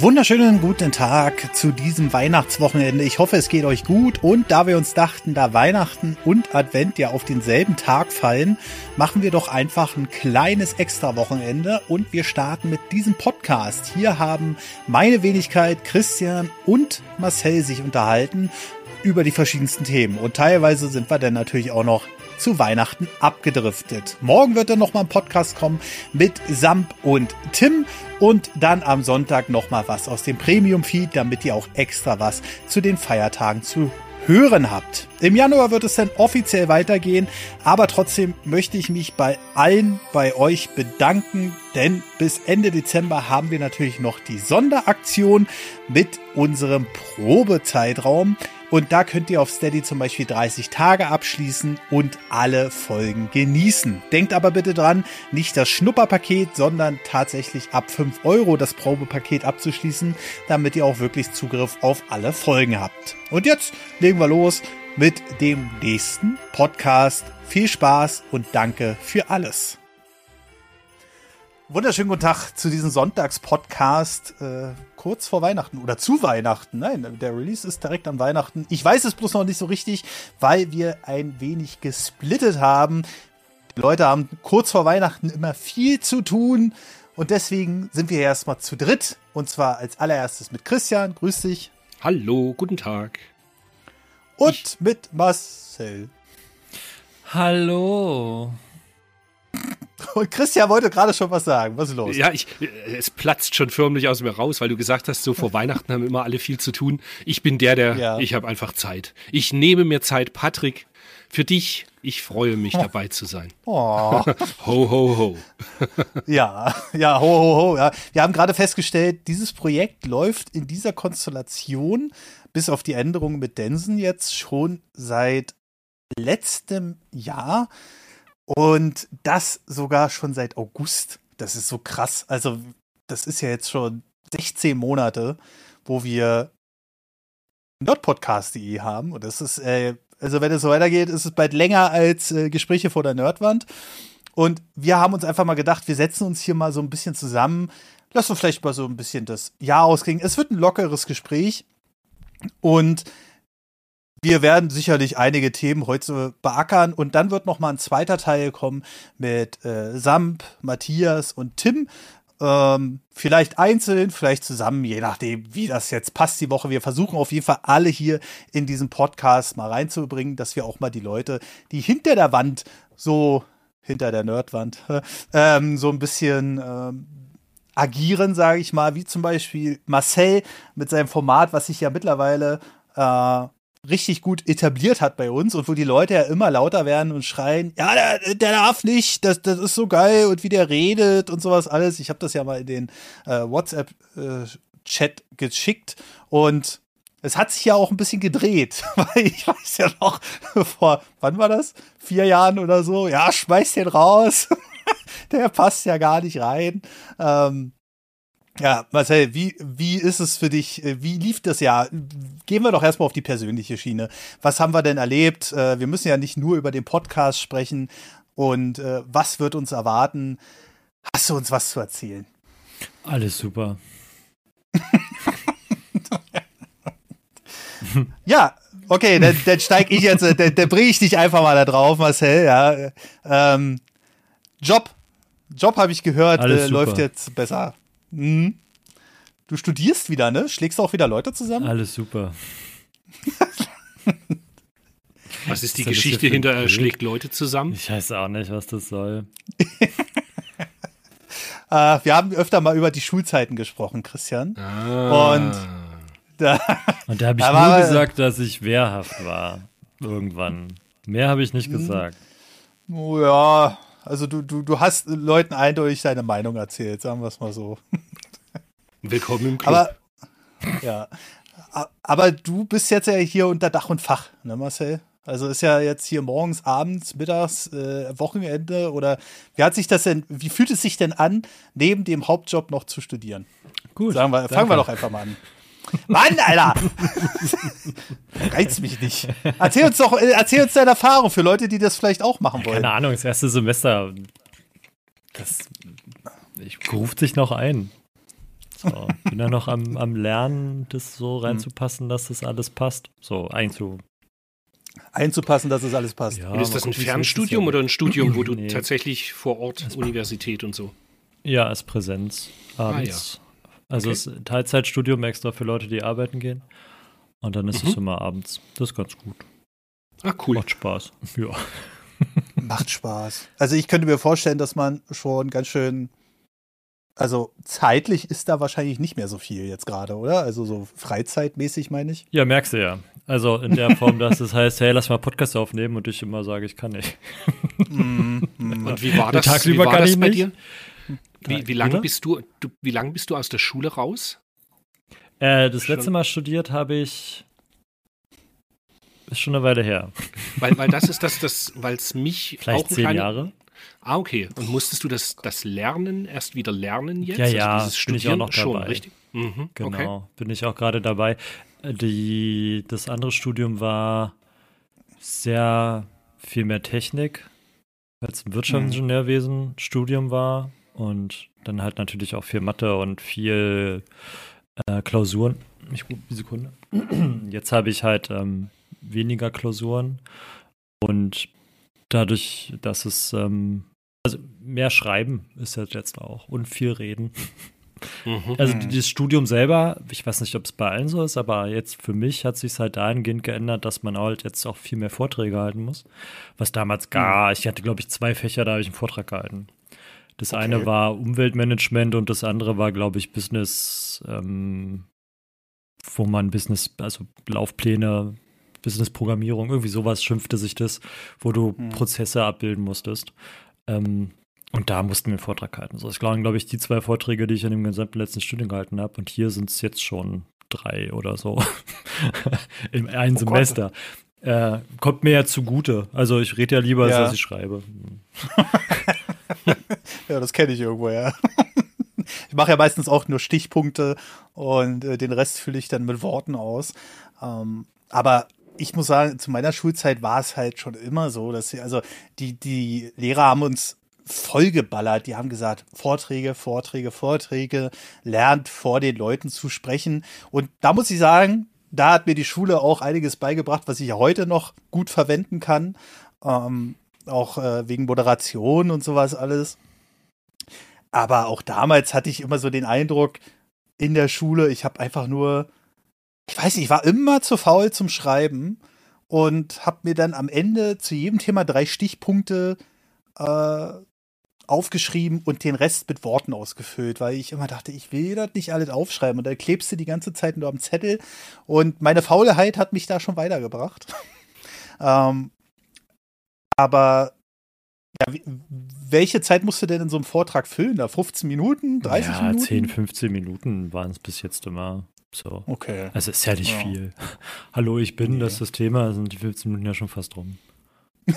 wunderschönen guten Tag zu diesem Weihnachtswochenende. Ich hoffe, es geht euch gut. Und da wir uns dachten, da Weihnachten und Advent ja auf denselben Tag fallen, machen wir doch einfach ein kleines Extra-Wochenende und wir starten mit diesem Podcast. Hier haben meine Wenigkeit, Christian und Marcel sich unterhalten über die verschiedensten Themen. Und teilweise sind wir dann natürlich auch noch zu Weihnachten abgedriftet. Morgen wird dann nochmal ein Podcast kommen mit Samp und Tim und dann am Sonntag nochmal was aus dem Premium-Feed, damit ihr auch extra was zu den Feiertagen zu hören habt. Im Januar wird es dann offiziell weitergehen, aber trotzdem möchte ich mich bei allen bei euch bedanken, denn bis Ende Dezember haben wir natürlich noch die Sonderaktion mit unserem Probezeitraum. Und da könnt ihr auf Steady zum Beispiel 30 Tage abschließen und alle Folgen genießen. Denkt aber bitte dran, nicht das Schnupperpaket, sondern tatsächlich ab 5 Euro das Probepaket abzuschließen, damit ihr auch wirklich Zugriff auf alle Folgen habt. Und jetzt legen wir los mit dem nächsten Podcast. Viel Spaß und danke für alles. Wunderschönen guten Tag zu diesem Sonntagspodcast. Äh, kurz vor Weihnachten oder zu Weihnachten. Nein, der Release ist direkt an Weihnachten. Ich weiß es bloß noch nicht so richtig, weil wir ein wenig gesplittet haben. Die Leute haben kurz vor Weihnachten immer viel zu tun und deswegen sind wir erstmal zu dritt und zwar als allererstes mit Christian. Grüß dich. Hallo, guten Tag. Und ich mit Marcel. Hallo. Und Christian wollte gerade schon was sagen. Was ist los? Ja, ich, es platzt schon förmlich aus mir raus, weil du gesagt hast, so vor Weihnachten haben immer alle viel zu tun. Ich bin der, der, ja. ich habe einfach Zeit. Ich nehme mir Zeit, Patrick. Für dich, ich freue mich, oh. dabei zu sein. Oh. ho, ho, ho. ja, ja, ho, ho, ho. Ja. Wir haben gerade festgestellt, dieses Projekt läuft in dieser Konstellation, bis auf die Änderungen mit Densen jetzt schon seit letztem Jahr. Und das sogar schon seit August. Das ist so krass. Also, das ist ja jetzt schon 16 Monate, wo wir nerdpodcast.de haben. Und das ist, äh, also wenn es so weitergeht, ist es bald länger als äh, Gespräche vor der Nerdwand. Und wir haben uns einfach mal gedacht, wir setzen uns hier mal so ein bisschen zusammen. Lass uns vielleicht mal so ein bisschen das Jahr ausklingen. Es wird ein lockeres Gespräch. Und wir werden sicherlich einige Themen heute beackern und dann wird noch mal ein zweiter Teil kommen mit äh, Samp, Matthias und Tim. Ähm, vielleicht einzeln, vielleicht zusammen, je nachdem, wie das jetzt passt die Woche. Wir versuchen auf jeden Fall alle hier in diesen Podcast mal reinzubringen, dass wir auch mal die Leute, die hinter der Wand so hinter der Nerdwand ähm, so ein bisschen ähm, agieren, sage ich mal, wie zum Beispiel Marcel mit seinem Format, was sich ja mittlerweile äh, richtig gut etabliert hat bei uns und wo die Leute ja immer lauter werden und schreien, ja, der, der darf nicht, das, das ist so geil und wie der redet und sowas alles. Ich habe das ja mal in den äh, WhatsApp-Chat äh, geschickt und es hat sich ja auch ein bisschen gedreht, weil ich weiß ja noch, vor, wann war das? Vier Jahren oder so, ja, schmeiß den raus. der passt ja gar nicht rein. Ähm, ja, Marcel, wie, wie ist es für dich? Äh, wie lief das Jahr? Gehen wir doch erstmal auf die persönliche Schiene. Was haben wir denn erlebt? Äh, wir müssen ja nicht nur über den Podcast sprechen. Und äh, was wird uns erwarten? Hast du uns was zu erzählen? Alles super. ja, okay, dann, dann steige ich jetzt, dann, dann bringe ich dich einfach mal da drauf, Marcel. Ja. Ähm, Job. Job habe ich gehört, äh, läuft jetzt besser. Mhm. Du studierst wieder, ne? Schlägst du auch wieder Leute zusammen? Alles super. was ist die was Geschichte hinter er schlägt Leute zusammen? Ich weiß auch nicht, was das soll. uh, wir haben öfter mal über die Schulzeiten gesprochen, Christian. Ah. Und da, Und da habe ich nur gesagt, dass ich wehrhaft war. Irgendwann. Mehr habe ich nicht hm. gesagt. Oh ja, also du, du, du hast Leuten eindeutig deine Meinung erzählt, sagen wir es mal so. Willkommen im Club. Aber, ja. Aber du bist jetzt ja hier unter Dach und Fach, ne Marcel? Also ist ja jetzt hier morgens, abends, mittags, äh, Wochenende oder wie hat sich das denn, wie fühlt es sich denn an, neben dem Hauptjob noch zu studieren? Gut. Sagen wir, fangen wir doch einfach mal an. Mann, Alter! Reizt mich nicht. Erzähl uns doch, äh, erzähl uns deine Erfahrung für Leute, die das vielleicht auch machen wollen. Keine Ahnung, das erste Semester. Das ich, ruft sich noch ein. So, bin ja noch am, am Lernen, das so reinzupassen, dass das alles passt. So einzu. Einzupassen, dass das alles passt. Ja, und ist das ein Fernstudium oder ein Studium, wo du nee. tatsächlich vor Ort Universität und so? Ja, als Präsenz abends. Ah, ja. Also okay. es ist Teilzeitstudium extra für Leute, die arbeiten gehen. Und dann ist mhm. es immer abends. Das ist ganz gut. Ah, cool. Macht Spaß. Ja. Macht Spaß. Also ich könnte mir vorstellen, dass man schon ganz schön, also zeitlich ist da wahrscheinlich nicht mehr so viel jetzt gerade, oder? Also so freizeitmäßig meine ich. Ja, merkst du ja. Also in der Form, dass es heißt, hey, lass mal Podcast aufnehmen und ich immer sage, ich kann nicht. Mm, mm. Und wie war das, Tagsüber wie war das bei nicht? dir? Wie, wie lange bist du, du, wie lange bist du aus der Schule raus? Äh, das letzte Mal studiert habe ich ist schon eine Weile her. Weil, weil das ist das, das weil es mich Vielleicht auch zehn kleine, Jahre. Ah, okay. Und musstest du das, das Lernen erst wieder lernen jetzt? Ja, ja, also bin ich auch noch dabei. Schon, richtig? Mhm, genau, okay. bin ich auch gerade dabei. Die, das andere Studium war sehr viel mehr Technik, weil es ein Wirtschaftsingenieurwesen-Studium war und dann halt natürlich auch viel Mathe und viel äh, Klausuren. Ich gucke die Sekunde. Jetzt habe ich halt ähm, weniger Klausuren und dadurch, dass es ähm, also mehr Schreiben ist halt jetzt auch und viel Reden. Mhm. Also das Studium selber, ich weiß nicht, ob es bei allen so ist, aber jetzt für mich hat sich halt dahingehend geändert, dass man halt jetzt auch viel mehr Vorträge halten muss. Was damals gar, mhm. ich hatte glaube ich zwei Fächer, da habe ich einen Vortrag gehalten. Das okay. eine war Umweltmanagement und das andere war, glaube ich, Business, ähm, wo man Business, also Laufpläne Business-Programmierung, irgendwie sowas schimpfte sich das, wo du hm. Prozesse abbilden musstest. Ähm, und da mussten wir einen Vortrag halten. So, das waren, glaube ich, die zwei Vorträge, die ich in dem gesamten letzten Studium gehalten habe. Und hier sind es jetzt schon drei oder so in einem oh Semester. Äh, kommt mir ja zugute. Also ich rede ja lieber, ja. als dass ich schreibe. ja, das kenne ich irgendwo, ja. ich mache ja meistens auch nur Stichpunkte und äh, den Rest fülle ich dann mit Worten aus. Ähm, aber ich muss sagen, zu meiner Schulzeit war es halt schon immer so, dass sie, also die, die Lehrer haben uns vollgeballert. Die haben gesagt, Vorträge, Vorträge, Vorträge, lernt vor den Leuten zu sprechen. Und da muss ich sagen, da hat mir die Schule auch einiges beigebracht, was ich heute noch gut verwenden kann. Ähm, auch äh, wegen Moderation und sowas alles. Aber auch damals hatte ich immer so den Eindruck in der Schule, ich habe einfach nur ich weiß nicht, ich war immer zu faul zum Schreiben und habe mir dann am Ende zu jedem Thema drei Stichpunkte äh, aufgeschrieben und den Rest mit Worten ausgefüllt, weil ich immer dachte, ich will das nicht alles aufschreiben. Und dann klebst du die ganze Zeit nur am Zettel. Und meine Faulheit hat mich da schon weitergebracht. ähm, aber ja, welche Zeit musst du denn in so einem Vortrag füllen? Da 15 Minuten, 30 ja, Minuten? 10, 15 Minuten waren es bis jetzt immer. So. Okay. Also ist ja nicht ja. viel. Hallo, ich bin, nee. das ist das Thema, sind die 15 Minuten ja schon fast rum.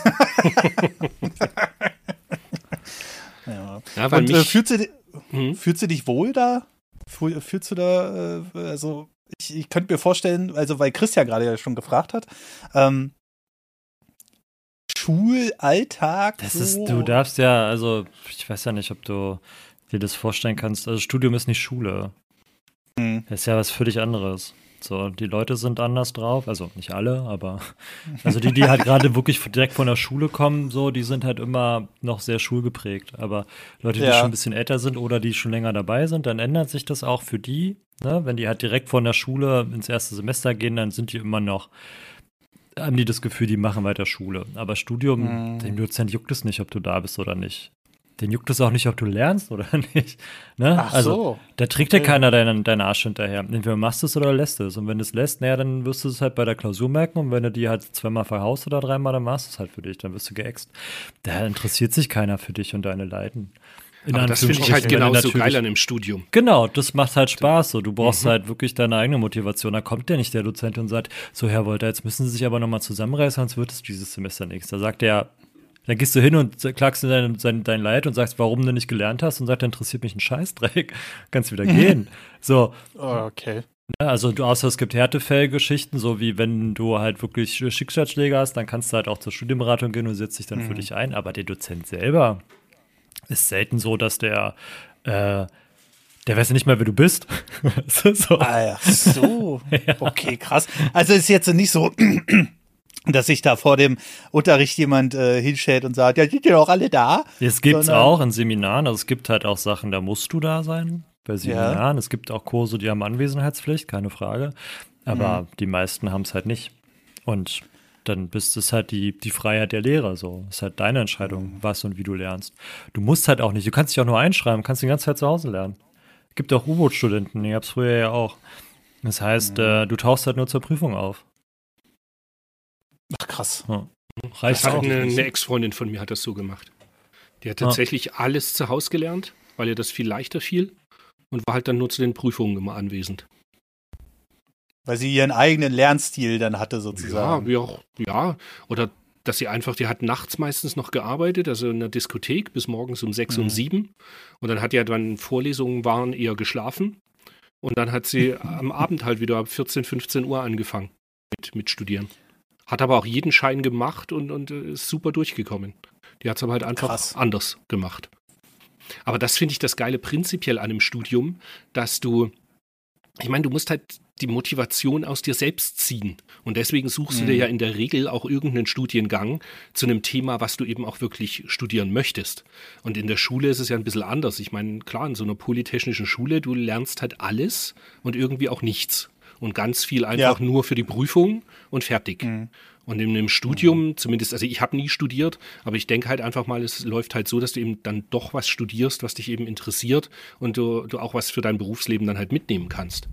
ja. ja Und äh, fühlst, du, hm? fühlst du dich wohl da? Fühlst du da, äh, also ich, ich könnte mir vorstellen, also weil Christian gerade ja schon gefragt hat, ähm, Schulalltag. Das so. ist, du darfst ja, also ich weiß ja nicht, ob du dir das vorstellen kannst. Also Studium ist nicht Schule. Mhm. Das ist ja was völlig anderes. So, die Leute sind anders drauf, also nicht alle, aber also die, die halt gerade wirklich direkt von der Schule kommen, so, die sind halt immer noch sehr schulgeprägt. Aber Leute, die ja. schon ein bisschen älter sind oder die schon länger dabei sind, dann ändert sich das auch für die. Ne? Wenn die halt direkt von der Schule ins erste Semester gehen, dann sind die immer noch, haben die das Gefühl, die machen weiter Schule. Aber Studium, mhm. dem Dozent juckt es nicht, ob du da bist oder nicht den juckt es auch nicht, ob du lernst oder nicht. Ne? Ach also, so. Da trägt ja keiner deinen, deinen Arsch hinterher. Entweder machst du es oder lässt es. Und wenn du es lässt, naja, dann wirst du es halt bei der Klausur merken. Und wenn du die halt zweimal verhaust oder dreimal, dann machst du es halt für dich. Dann wirst du geäxt. Da interessiert sich keiner für dich und deine Leiden. Das finde ich halt genauso geil an dem Studium. Genau, das macht halt Spaß. So, du brauchst mhm. halt wirklich deine eigene Motivation. Da kommt ja nicht der Dozent und sagt, so Herr Wolter, jetzt müssen Sie sich aber nochmal zusammenreißen, sonst wird es dieses Semester nichts. Da sagt er, dann gehst du hin und klagst in dein, dein, dein Leid und sagst, warum du nicht gelernt hast und sagst, interessiert mich ein Scheißdreck. Kannst wieder gehen. so. Oh, okay. Also du, außer es gibt Härtefellgeschichten, so wie wenn du halt wirklich Schicksalsschläge hast, dann kannst du halt auch zur Studienberatung gehen und setzt dich dann mhm. für dich ein. Aber der Dozent selber ist selten so, dass der äh, Der weiß ja nicht mal, wer du bist. so. Ah, ja. so. ja. Okay, krass. Also ist jetzt nicht so, dass sich da vor dem Unterricht jemand äh, hinstellt und sagt, ja, sind ihr doch alle da? Es gibt es auch in Seminaren. Also es gibt halt auch Sachen, da musst du da sein. Bei Seminaren. Ja. Es gibt auch Kurse, die haben Anwesenheitspflicht, keine Frage. Aber mhm. die meisten haben es halt nicht. Und dann bist es halt die, die Freiheit der Lehrer so. Es ist halt deine Entscheidung, mhm. was und wie du lernst. Du musst halt auch nicht, du kannst dich auch nur einschreiben, kannst die ganze Zeit zu Hause lernen. Gibt auch U-Boot-Studenten, ich hab's früher ja auch. Das heißt, mhm. äh, du tauchst halt nur zur Prüfung auf. Ach krass. Ja. Reicht auch. Eine, eine Ex-Freundin von mir hat das so gemacht. Die hat tatsächlich ja. alles zu Hause gelernt, weil ihr das viel leichter fiel und war halt dann nur zu den Prüfungen immer anwesend. Weil sie ihren eigenen Lernstil dann hatte, sozusagen. Ja, wie auch, ja. Oder dass sie einfach, die hat nachts meistens noch gearbeitet, also in der Diskothek bis morgens um sechs, mhm. um sieben. Und dann hat ja dann Vorlesungen waren eher geschlafen. Und dann hat sie am Abend halt wieder ab 14, 15 Uhr angefangen mit, mit Studieren. Hat aber auch jeden Schein gemacht und, und ist super durchgekommen. Die hat es aber halt einfach Krass. anders gemacht. Aber das finde ich das Geile prinzipiell an einem Studium, dass du, ich meine, du musst halt die Motivation aus dir selbst ziehen. Und deswegen suchst mhm. du dir mhm. ja in der Regel auch irgendeinen Studiengang zu einem Thema, was du eben auch wirklich studieren möchtest. Und in der Schule ist es ja ein bisschen anders. Ich meine, klar, in so einer polytechnischen Schule, du lernst halt alles und irgendwie auch nichts. Und ganz viel einfach ja. nur für die Prüfung und fertig. Mhm. Und in einem Studium, zumindest, also ich habe nie studiert, aber ich denke halt einfach mal, es läuft halt so, dass du eben dann doch was studierst, was dich eben interessiert und du, du auch was für dein Berufsleben dann halt mitnehmen kannst.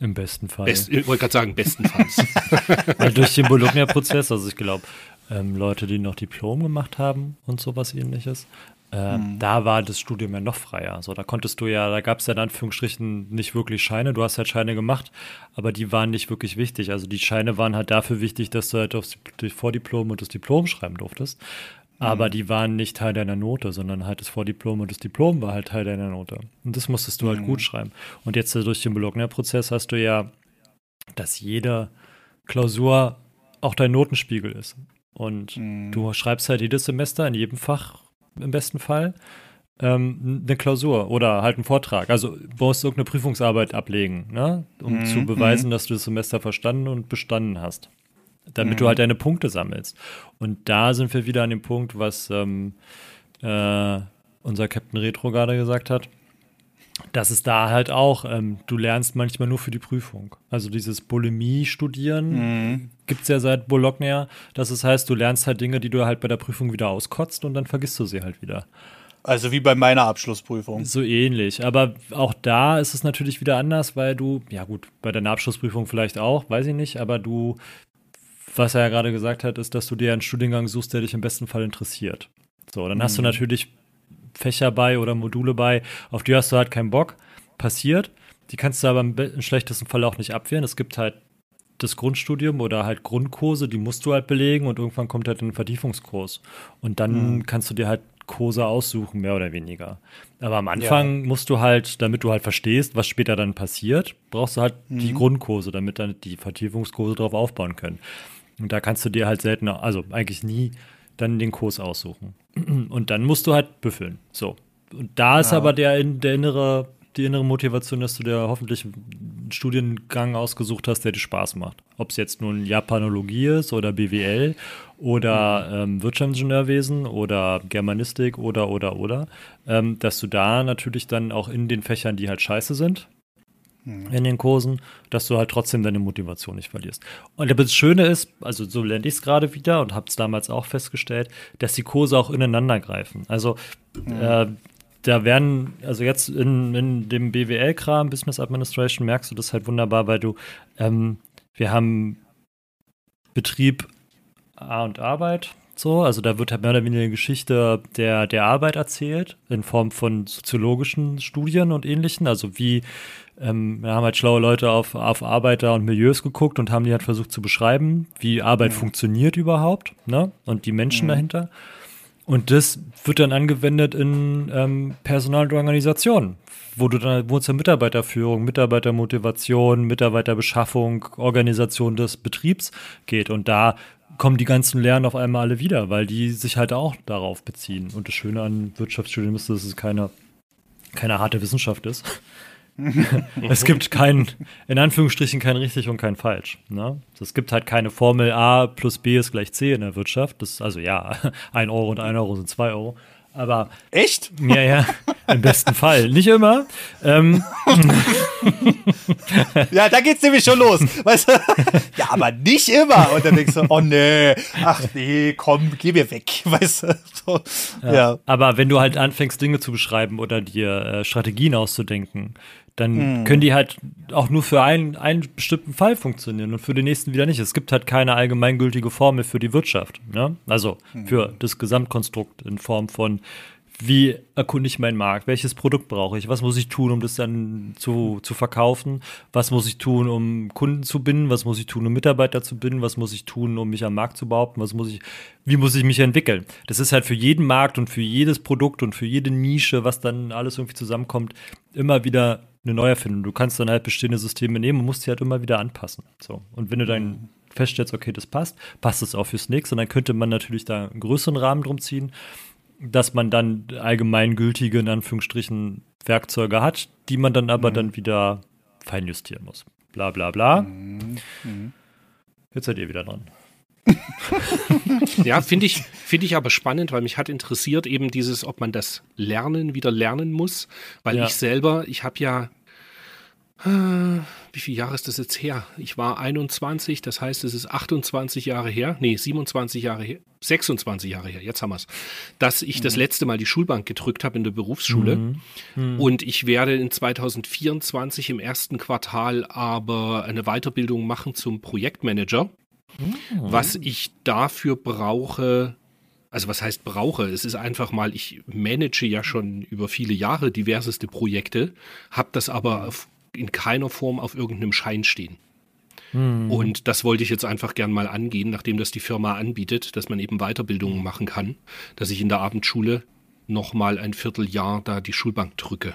Im besten Fall. Best, ich wollte gerade sagen, bestenfalls. Weil durch den Bologna-Prozess, also ich glaube, ähm, Leute, die noch Diplom gemacht haben und sowas ähnliches, äh, hm. da war das Studium ja noch freier. So, da konntest du ja, da gab es ja in Anführungsstrichen nicht wirklich Scheine. Du hast halt Scheine gemacht, aber die waren nicht wirklich wichtig. Also die Scheine waren halt dafür wichtig, dass du halt aufs Vordiplom und das Diplom schreiben durftest. Aber mhm. die waren nicht Teil deiner Note, sondern halt das Vordiplom und das Diplom war halt Teil deiner Note. Und das musstest du halt mhm. gut schreiben. Und jetzt durch den Bologna-Prozess hast du ja, dass jede Klausur auch dein Notenspiegel ist. Und mhm. du schreibst halt jedes Semester in jedem Fach im besten Fall ähm, eine Klausur oder halt einen Vortrag. Also du musst irgendeine Prüfungsarbeit ablegen, ne? um zu mhm. beweisen, dass du das Semester verstanden und bestanden hast damit mhm. du halt deine Punkte sammelst. Und da sind wir wieder an dem Punkt, was ähm, äh, unser Captain Retro gerade gesagt hat. Das ist da halt auch, ähm, du lernst manchmal nur für die Prüfung. Also dieses Bulimie-Studieren mhm. gibt es ja seit Bologna. Das ist, heißt, du lernst halt Dinge, die du halt bei der Prüfung wieder auskotzt und dann vergisst du sie halt wieder. Also wie bei meiner Abschlussprüfung. So ähnlich. Aber auch da ist es natürlich wieder anders, weil du, ja gut, bei deiner Abschlussprüfung vielleicht auch, weiß ich nicht, aber du was er ja gerade gesagt hat, ist, dass du dir einen Studiengang suchst, der dich im besten Fall interessiert. So, dann mhm. hast du mhm. natürlich Fächer bei oder Module bei, auf die hast du halt keinen Bock. Passiert. Die kannst du aber im, im schlechtesten Fall auch nicht abwehren. Es gibt halt das Grundstudium oder halt Grundkurse, die musst du halt belegen und irgendwann kommt halt ein Vertiefungskurs. Und dann mhm. kannst du dir halt Kurse aussuchen, mehr oder weniger. Aber am Anfang ja. musst du halt, damit du halt verstehst, was später dann passiert, brauchst du halt mhm. die Grundkurse, damit dann die Vertiefungskurse darauf aufbauen können. Und da kannst du dir halt seltener, also eigentlich nie, dann den Kurs aussuchen. Und dann musst du halt büffeln. So. Und da ist ja. aber der, der innere, die innere Motivation, dass du dir hoffentlich einen Studiengang ausgesucht hast, der dir Spaß macht. Ob es jetzt nun Japanologie ist oder BWL oder mhm. ähm, Wirtschaftsingenieurwesen oder Germanistik oder, oder, oder, ähm, dass du da natürlich dann auch in den Fächern, die halt scheiße sind. In den Kursen, dass du halt trotzdem deine Motivation nicht verlierst. Und das Schöne ist, also so lerne ich es gerade wieder und habe es damals auch festgestellt, dass die Kurse auch ineinander greifen. Also mhm. äh, da werden, also jetzt in, in dem BWL-Kram, Business Administration, merkst du das halt wunderbar, weil du, ähm, wir haben Betrieb A und Arbeit, so, also da wird halt mehr oder weniger eine Geschichte der, der Arbeit erzählt, in Form von soziologischen Studien und ähnlichen. Also wie, ähm, wir haben halt schlaue Leute auf, auf Arbeiter und Milieus geguckt und haben die halt versucht zu beschreiben, wie Arbeit mhm. funktioniert überhaupt, ne? Und die Menschen mhm. dahinter. Und das wird dann angewendet in ähm, Personal und Organisationen, wo du dann, wo es ja Mitarbeiterführung, Mitarbeitermotivation, Mitarbeiterbeschaffung, Organisation des Betriebs geht. Und da kommen die ganzen Lernen auf einmal alle wieder, weil die sich halt auch darauf beziehen. Und das Schöne an Wirtschaftsstudien ist, dass es keine keine harte Wissenschaft ist. es gibt kein, in Anführungsstrichen, kein richtig und kein falsch. Ne? Es gibt halt keine Formel A plus B ist gleich C in der Wirtschaft. Das, also ja, ein Euro und ein Euro sind zwei Euro. Aber. Echt? Ja, ja. Im besten Fall. Nicht immer. Ähm. ja, da geht's nämlich schon los. Weißt du? Ja, aber nicht immer. Und dann denkst du, oh nee, ach nee, komm, geh mir weg. Weißt du? So, ja. ja. Aber wenn du halt anfängst, Dinge zu beschreiben oder dir äh, Strategien auszudenken, dann mhm. können die halt auch nur für einen, einen bestimmten Fall funktionieren und für den nächsten wieder nicht. Es gibt halt keine allgemeingültige Formel für die Wirtschaft. Ne? Also mhm. für das Gesamtkonstrukt in Form von, wie erkunde ich meinen Markt? Welches Produkt brauche ich? Was muss ich tun, um das dann zu, zu verkaufen? Was muss ich tun, um Kunden zu binden? Was muss ich tun, um Mitarbeiter zu binden? Was muss ich tun, um mich am Markt zu behaupten? Was muss ich, wie muss ich mich entwickeln? Das ist halt für jeden Markt und für jedes Produkt und für jede Nische, was dann alles irgendwie zusammenkommt, immer wieder eine Neuerfindung. Du kannst dann halt bestehende Systeme nehmen und musst sie halt immer wieder anpassen. So. Und wenn du dann mhm. feststellst, okay, das passt, passt es auch fürs nächste, und dann könnte man natürlich da einen größeren Rahmen drum ziehen, dass man dann allgemeingültige, in Anführungsstrichen, Werkzeuge hat, die man dann aber mhm. dann wieder feinjustieren muss. Bla bla bla. Mhm. mhm. Jetzt seid ihr wieder dran. ja, finde ich, find ich aber spannend, weil mich hat interessiert eben dieses, ob man das Lernen wieder lernen muss, weil ja. ich selber, ich habe ja, äh, wie viele Jahre ist das jetzt her? Ich war 21, das heißt, es ist 28 Jahre her, nee, 27 Jahre her, 26 Jahre her, jetzt haben wir es, dass ich mhm. das letzte Mal die Schulbank gedrückt habe in der Berufsschule. Mhm. Mhm. Und ich werde in 2024 im ersten Quartal aber eine Weiterbildung machen zum Projektmanager. Mhm. Was ich dafür brauche, also was heißt brauche? Es ist einfach mal, ich manage ja schon über viele Jahre diverseste Projekte, habe das aber auf, in keiner Form auf irgendeinem Schein stehen. Mhm. Und das wollte ich jetzt einfach gern mal angehen, nachdem das die Firma anbietet, dass man eben Weiterbildungen machen kann, dass ich in der Abendschule nochmal ein Vierteljahr da die Schulbank drücke.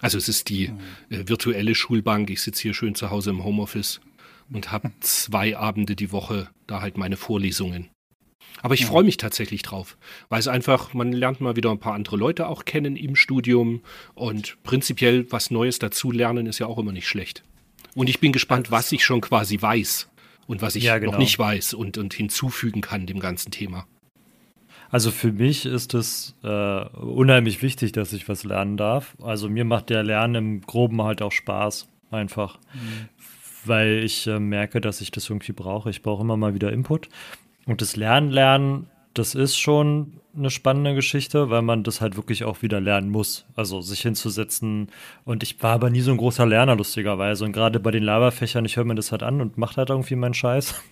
Also es ist die äh, virtuelle Schulbank. Ich sitze hier schön zu Hause im Homeoffice und habe zwei Abende die Woche da halt meine Vorlesungen. Aber ich ja. freue mich tatsächlich drauf, weil es einfach, man lernt mal wieder ein paar andere Leute auch kennen im Studium und prinzipiell was Neues dazu lernen ist ja auch immer nicht schlecht. Und ich bin gespannt, was ich schon quasi weiß und was ich ja, genau. noch nicht weiß und, und hinzufügen kann dem ganzen Thema. Also für mich ist es äh, unheimlich wichtig, dass ich was lernen darf. Also mir macht der Lernen im Groben halt auch Spaß, einfach. Mhm weil ich äh, merke, dass ich das irgendwie brauche. Ich brauche immer mal wieder Input. Und das Lernen, Lernen, das ist schon eine spannende Geschichte, weil man das halt wirklich auch wieder lernen muss. Also sich hinzusetzen. Und ich war aber nie so ein großer Lerner, lustigerweise. Und gerade bei den Laberfächern, ich höre mir das halt an und mache halt irgendwie meinen Scheiß.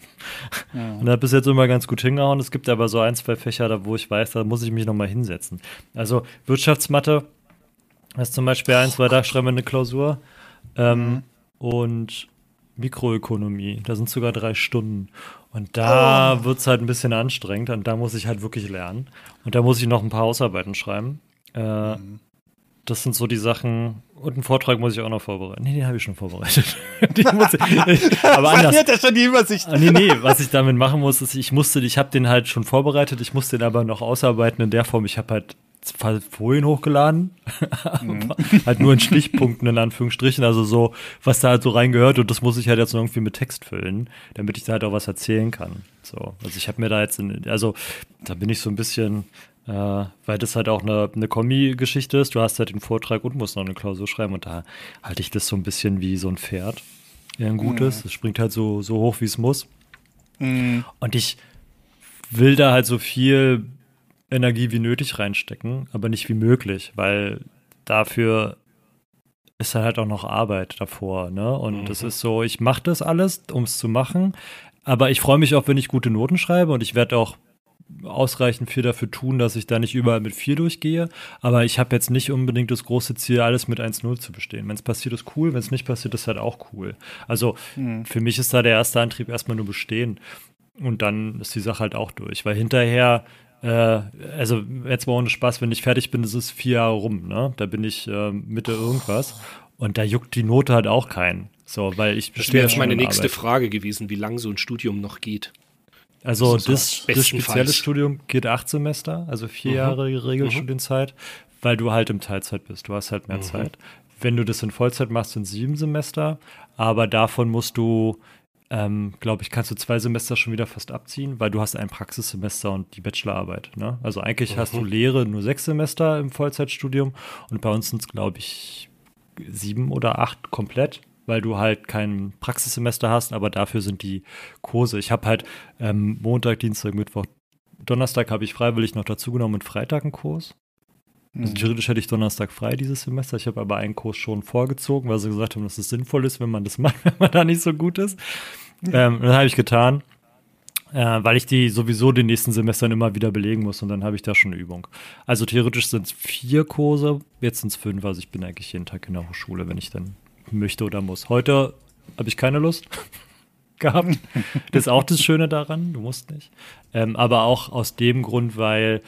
Ja. Und habe bis jetzt immer ganz gut hingehauen. Es gibt aber so ein, zwei Fächer, da wo ich weiß, da muss ich mich nochmal hinsetzen. Also Wirtschaftsmathe ist zum Beispiel eins, weil da schreiben wir eine Klausur. Ähm, mhm. Und Mikroökonomie. Da sind sogar drei Stunden. Und da oh. wird es halt ein bisschen anstrengend und da muss ich halt wirklich lernen. Und da muss ich noch ein paar Hausarbeiten schreiben. Äh, mhm. Das sind so die Sachen. Und einen Vortrag muss ich auch noch vorbereiten. Nee, den habe ich schon vorbereitet. muss ich, aber anders. Hat ja schon die Übersicht. Ah, nee, nee, was ich damit machen muss, ist, ich musste, ich habe den halt schon vorbereitet, ich musste den aber noch ausarbeiten in der Form. Ich habe halt Folien hochgeladen, mhm. halt nur in Stichpunkten in Anführungsstrichen, also so, was da halt so reingehört und das muss ich halt jetzt irgendwie mit Text füllen, damit ich da halt auch was erzählen kann. So, also ich habe mir da jetzt, in, also da bin ich so ein bisschen, äh, weil das halt auch eine, eine Kommi-Geschichte ist, du hast halt den Vortrag und musst noch eine Klausur schreiben und da halte ich das so ein bisschen wie so ein Pferd, ja, ein gutes, mhm. es springt halt so, so hoch, wie es muss. Mhm. Und ich will da halt so viel Energie wie nötig reinstecken, aber nicht wie möglich, weil dafür ist halt auch noch Arbeit davor, ne? Und es mhm. ist so, ich mache das alles, um es zu machen, aber ich freue mich auch, wenn ich gute Noten schreibe und ich werde auch ausreichend viel dafür tun, dass ich da nicht überall mit 4 durchgehe. Aber ich habe jetzt nicht unbedingt das große Ziel, alles mit 1-0 zu bestehen. Wenn es passiert, ist cool. Wenn es nicht passiert, ist halt auch cool. Also mhm. für mich ist da der erste Antrieb erstmal nur bestehen. Und dann ist die Sache halt auch durch. Weil hinterher äh, also jetzt mal ohne Spaß, wenn ich fertig bin, ist es vier Jahre rum, ne? Da bin ich äh, Mitte irgendwas. Und da juckt die Note halt auch keinen. So, weil ich Das wäre jetzt meine nächste Arbeit. Frage gewesen, wie lange so ein Studium noch geht. Also das, das, das spezielle Studium geht acht Semester, also vier mhm. Jahre Regelstudienzeit, mhm. weil du halt im Teilzeit bist. Du hast halt mehr mhm. Zeit. Wenn du das in Vollzeit machst, sind sieben Semester, aber davon musst du, ähm, glaube ich, kannst du zwei Semester schon wieder fast abziehen, weil du hast ein Praxissemester und die Bachelorarbeit. Ne? Also eigentlich hast du mhm. Lehre nur sechs Semester im Vollzeitstudium und bei uns sind es, glaube ich, sieben oder acht komplett weil du halt kein Praxissemester hast, aber dafür sind die Kurse. Ich habe halt ähm, Montag, Dienstag, Mittwoch, Donnerstag habe ich freiwillig noch dazugenommen und Freitag einen Kurs. Also mhm. theoretisch hätte ich Donnerstag frei dieses Semester. Ich habe aber einen Kurs schon vorgezogen, weil sie gesagt haben, dass es sinnvoll ist, wenn man das macht, wenn man da nicht so gut ist. Ähm, das habe ich getan, äh, weil ich die sowieso den nächsten Semestern immer wieder belegen muss und dann habe ich da schon eine Übung. Also theoretisch sind es vier Kurse, jetzt sind es fünf, also ich bin eigentlich jeden Tag in der Hochschule, wenn ich dann möchte oder muss. Heute habe ich keine Lust gehabt. Das ist auch das Schöne daran, du musst nicht. Ähm, aber auch aus dem Grund, weil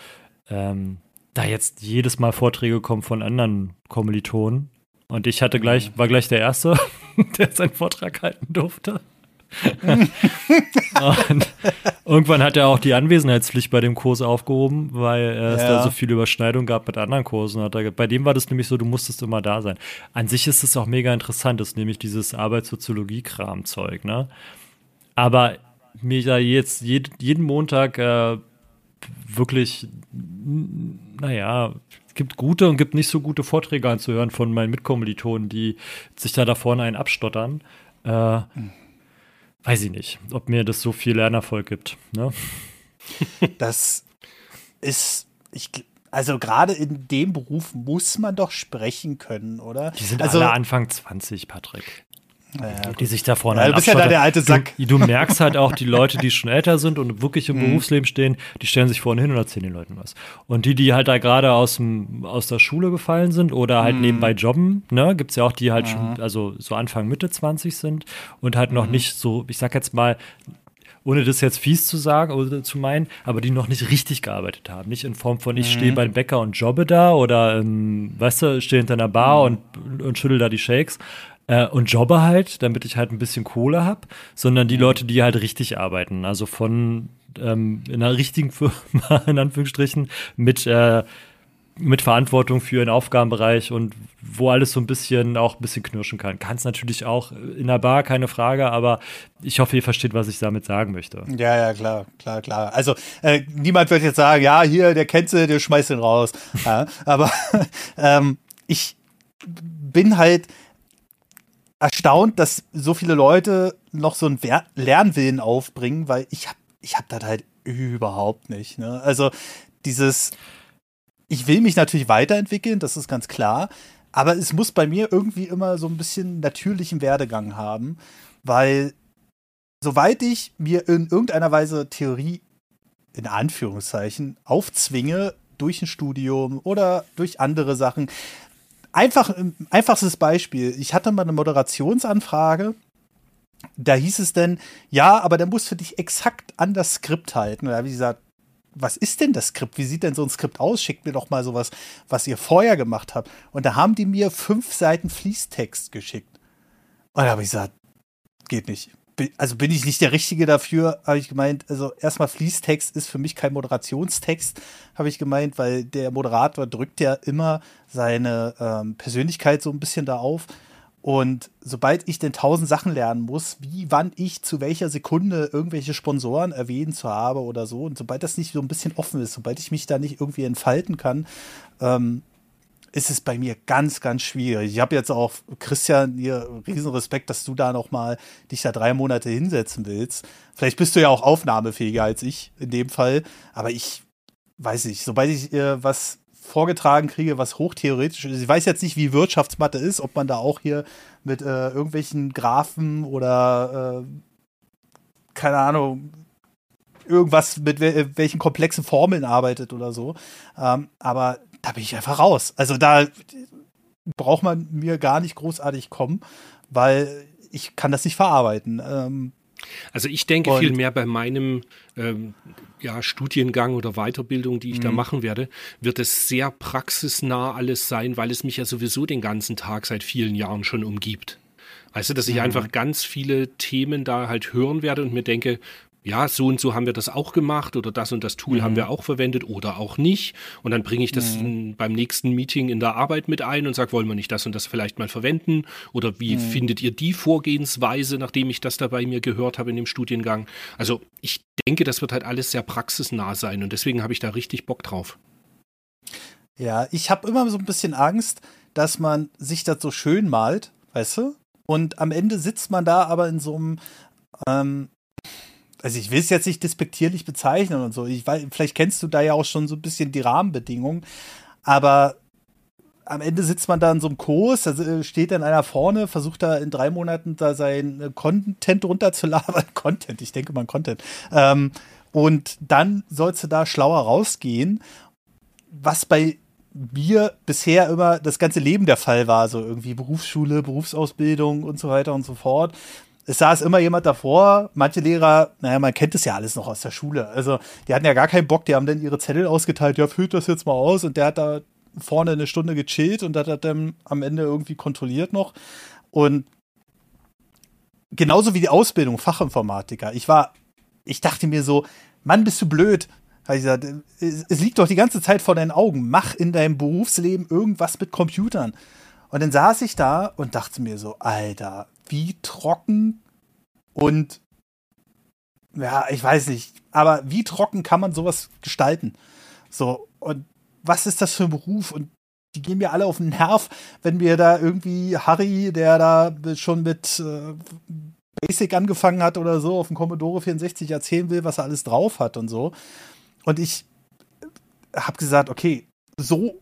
ähm, da jetzt jedes Mal Vorträge kommen von anderen Kommilitonen. Und ich hatte gleich, war gleich der Erste, der seinen Vortrag halten durfte. und irgendwann hat er auch die Anwesenheitspflicht bei dem Kurs aufgehoben, weil es ja. da so viele Überschneidungen gab mit anderen Kursen. Er, bei dem war das nämlich so, du musstest immer da sein. An sich ist es auch mega interessant, das ist nämlich dieses Arbeitssoziologie-Kram-Zeug, ne? Aber mir da jetzt jed, jeden Montag äh, wirklich, naja, es gibt gute und gibt nicht so gute Vorträge anzuhören von meinen Mitkommilitonen, die sich da da vorne einen abstottern. Äh, mhm weiß ich nicht, ob mir das so viel Lernerfolg gibt. Ne? Das ist, ich, also gerade in dem Beruf muss man doch sprechen können, oder? Die sind also, alle Anfang 20, Patrick. Ja, die sich da vorne ja, Du bist ja da der alte Sack. Du, du, merkst halt auch die Leute, die schon älter sind und wirklich im mhm. Berufsleben stehen, die stellen sich vorne hin und erzählen den Leuten was. Und die, die halt da gerade aus, aus der Schule gefallen sind oder halt mhm. nebenbei jobben, ne, gibt es ja auch die halt mhm. schon, also so Anfang, Mitte 20 sind und halt noch mhm. nicht so, ich sag jetzt mal, ohne das jetzt fies zu sagen oder zu meinen, aber die noch nicht richtig gearbeitet haben. Nicht in Form von, ich stehe mhm. beim Bäcker und jobbe da oder, ähm, weißt du, stehe hinter einer Bar mhm. und, und schüttel da die Shakes, äh, und jobbe halt, damit ich halt ein bisschen Kohle habe, sondern die mhm. Leute, die halt richtig arbeiten. Also von ähm, in einer richtigen Firma, in Anführungsstrichen, mit, äh, mit Verantwortung für einen Aufgabenbereich und wo alles so ein bisschen auch ein bisschen knirschen kann. Kann es natürlich auch in der Bar, keine Frage, aber ich hoffe, ihr versteht, was ich damit sagen möchte. Ja, ja, klar, klar, klar. Also äh, niemand wird jetzt sagen, ja, hier, der kennt sie, der schmeißt ihn raus. ja, aber ähm, ich bin halt, erstaunt, dass so viele Leute noch so einen Lernwillen aufbringen, weil ich habe ich hab das halt überhaupt nicht. Ne? Also dieses, ich will mich natürlich weiterentwickeln, das ist ganz klar, aber es muss bei mir irgendwie immer so ein bisschen natürlichen Werdegang haben, weil soweit ich mir in irgendeiner Weise Theorie in Anführungszeichen aufzwinge durch ein Studium oder durch andere Sachen, einfach, einfachstes Beispiel. Ich hatte mal eine Moderationsanfrage. Da hieß es denn, ja, aber der muss für dich exakt an das Skript halten. da habe ich gesagt, was ist denn das Skript? Wie sieht denn so ein Skript aus? Schickt mir doch mal sowas, was ihr vorher gemacht habt. Und da haben die mir fünf Seiten Fließtext geschickt. Und da habe ich gesagt, geht nicht also bin ich nicht der Richtige dafür, habe ich gemeint. Also erstmal Fließtext ist für mich kein Moderationstext, habe ich gemeint, weil der Moderator drückt ja immer seine ähm, Persönlichkeit so ein bisschen da auf. Und sobald ich denn tausend Sachen lernen muss, wie wann ich zu welcher Sekunde irgendwelche Sponsoren erwähnen zu habe oder so, und sobald das nicht so ein bisschen offen ist, sobald ich mich da nicht irgendwie entfalten kann, ähm, ist es bei mir ganz, ganz schwierig. Ich habe jetzt auch, Christian, hier riesen Respekt, dass du da noch mal dich da drei Monate hinsetzen willst. Vielleicht bist du ja auch aufnahmefähiger als ich in dem Fall. Aber ich weiß nicht, sobald ich äh, was vorgetragen kriege, was hochtheoretisch ist. Ich weiß jetzt nicht, wie Wirtschaftsmathe ist, ob man da auch hier mit äh, irgendwelchen Graphen oder äh, keine Ahnung, irgendwas mit wel welchen komplexen Formeln arbeitet oder so. Ähm, aber da bin ich einfach raus. Also da braucht man mir gar nicht großartig kommen, weil ich kann das nicht verarbeiten. Ähm, also ich denke vielmehr bei meinem ähm, ja, Studiengang oder Weiterbildung, die ich da mhm. machen werde, wird es sehr praxisnah alles sein, weil es mich ja sowieso den ganzen Tag seit vielen Jahren schon umgibt. Weißt du, dass ich mhm. einfach ganz viele Themen da halt hören werde und mir denke, ja, so und so haben wir das auch gemacht oder das und das Tool mhm. haben wir auch verwendet oder auch nicht. Und dann bringe ich das mhm. beim nächsten Meeting in der Arbeit mit ein und sage, wollen wir nicht das und das vielleicht mal verwenden? Oder wie mhm. findet ihr die Vorgehensweise, nachdem ich das da bei mir gehört habe in dem Studiengang? Also ich denke, das wird halt alles sehr praxisnah sein und deswegen habe ich da richtig Bock drauf. Ja, ich habe immer so ein bisschen Angst, dass man sich das so schön malt, weißt du? Und am Ende sitzt man da aber in so einem ähm, also ich will es jetzt nicht despektierlich bezeichnen und so. Ich weiß, vielleicht kennst du da ja auch schon so ein bisschen die Rahmenbedingungen, aber am Ende sitzt man da in so einem Kurs, da steht dann einer vorne, versucht da in drei Monaten da sein Content runterzulabern. Content, ich denke mal Content. Ähm, und dann sollst du da schlauer rausgehen, was bei mir bisher immer das ganze Leben der Fall war, so irgendwie Berufsschule, Berufsausbildung und so weiter und so fort es saß immer jemand davor. Manche Lehrer, naja, man kennt es ja alles noch aus der Schule. Also, die hatten ja gar keinen Bock, die haben dann ihre Zettel ausgeteilt, ja, füllt das jetzt mal aus. Und der hat da vorne eine Stunde gechillt und hat dann am Ende irgendwie kontrolliert noch. Und genauso wie die Ausbildung, Fachinformatiker. Ich war, ich dachte mir so, Mann, bist du blöd. Habe ich gesagt, es liegt doch die ganze Zeit vor deinen Augen. Mach in deinem Berufsleben irgendwas mit Computern. Und dann saß ich da und dachte mir so, Alter, wie trocken und ja, ich weiß nicht, aber wie trocken kann man sowas gestalten? So, und was ist das für ein Beruf? Und die gehen mir alle auf den Nerv, wenn wir da irgendwie Harry, der da schon mit äh, Basic angefangen hat oder so, auf dem Commodore 64 erzählen will, was er alles drauf hat und so. Und ich habe gesagt, okay, so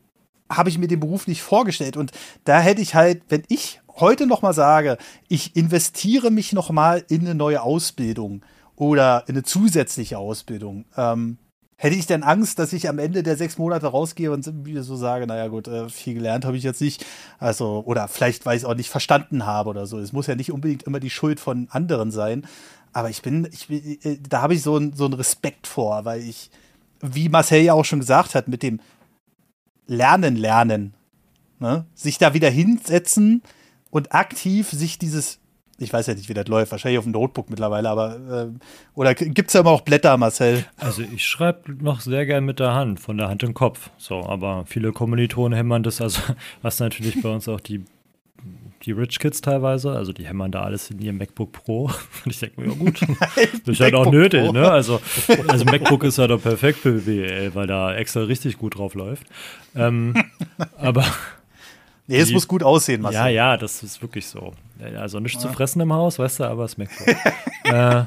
habe ich mir den Beruf nicht vorgestellt. Und da hätte ich halt, wenn ich heute noch mal sage, ich investiere mich noch mal in eine neue Ausbildung oder in eine zusätzliche Ausbildung, ähm, hätte ich denn Angst, dass ich am Ende der sechs Monate rausgehe und wieder so sage, naja gut, äh, viel gelernt habe ich jetzt nicht. Also, oder vielleicht, weil ich es auch nicht verstanden habe oder so. Es muss ja nicht unbedingt immer die Schuld von anderen sein. Aber ich bin, ich bin äh, da habe ich so, ein, so einen Respekt vor, weil ich, wie Marcel ja auch schon gesagt hat, mit dem Lernen, Lernen, ne? sich da wieder hinsetzen, und aktiv sich dieses, ich weiß ja nicht, wie das läuft, wahrscheinlich auf dem Notebook mittlerweile, aber äh, oder gibt es ja immer auch Blätter, Marcel? Also ich schreibe noch sehr gern mit der Hand, von der Hand im Kopf. So, aber viele Kommilitonen hämmern das, also was natürlich bei uns auch die die Rich Kids teilweise, also die hämmern da alles in ihrem MacBook Pro. Und ich denke mir, ja gut, das ist halt auch nötig, Pro. ne? Also, also MacBook ist ja doch perfekt für BWL, weil da Excel richtig gut drauf läuft. Ähm, aber Nee, es muss gut aussehen, Marcel. Ja, ja, das ist wirklich so. Also nichts ja. zu fressen im Haus, weißt du, aber es schmeckt so. äh,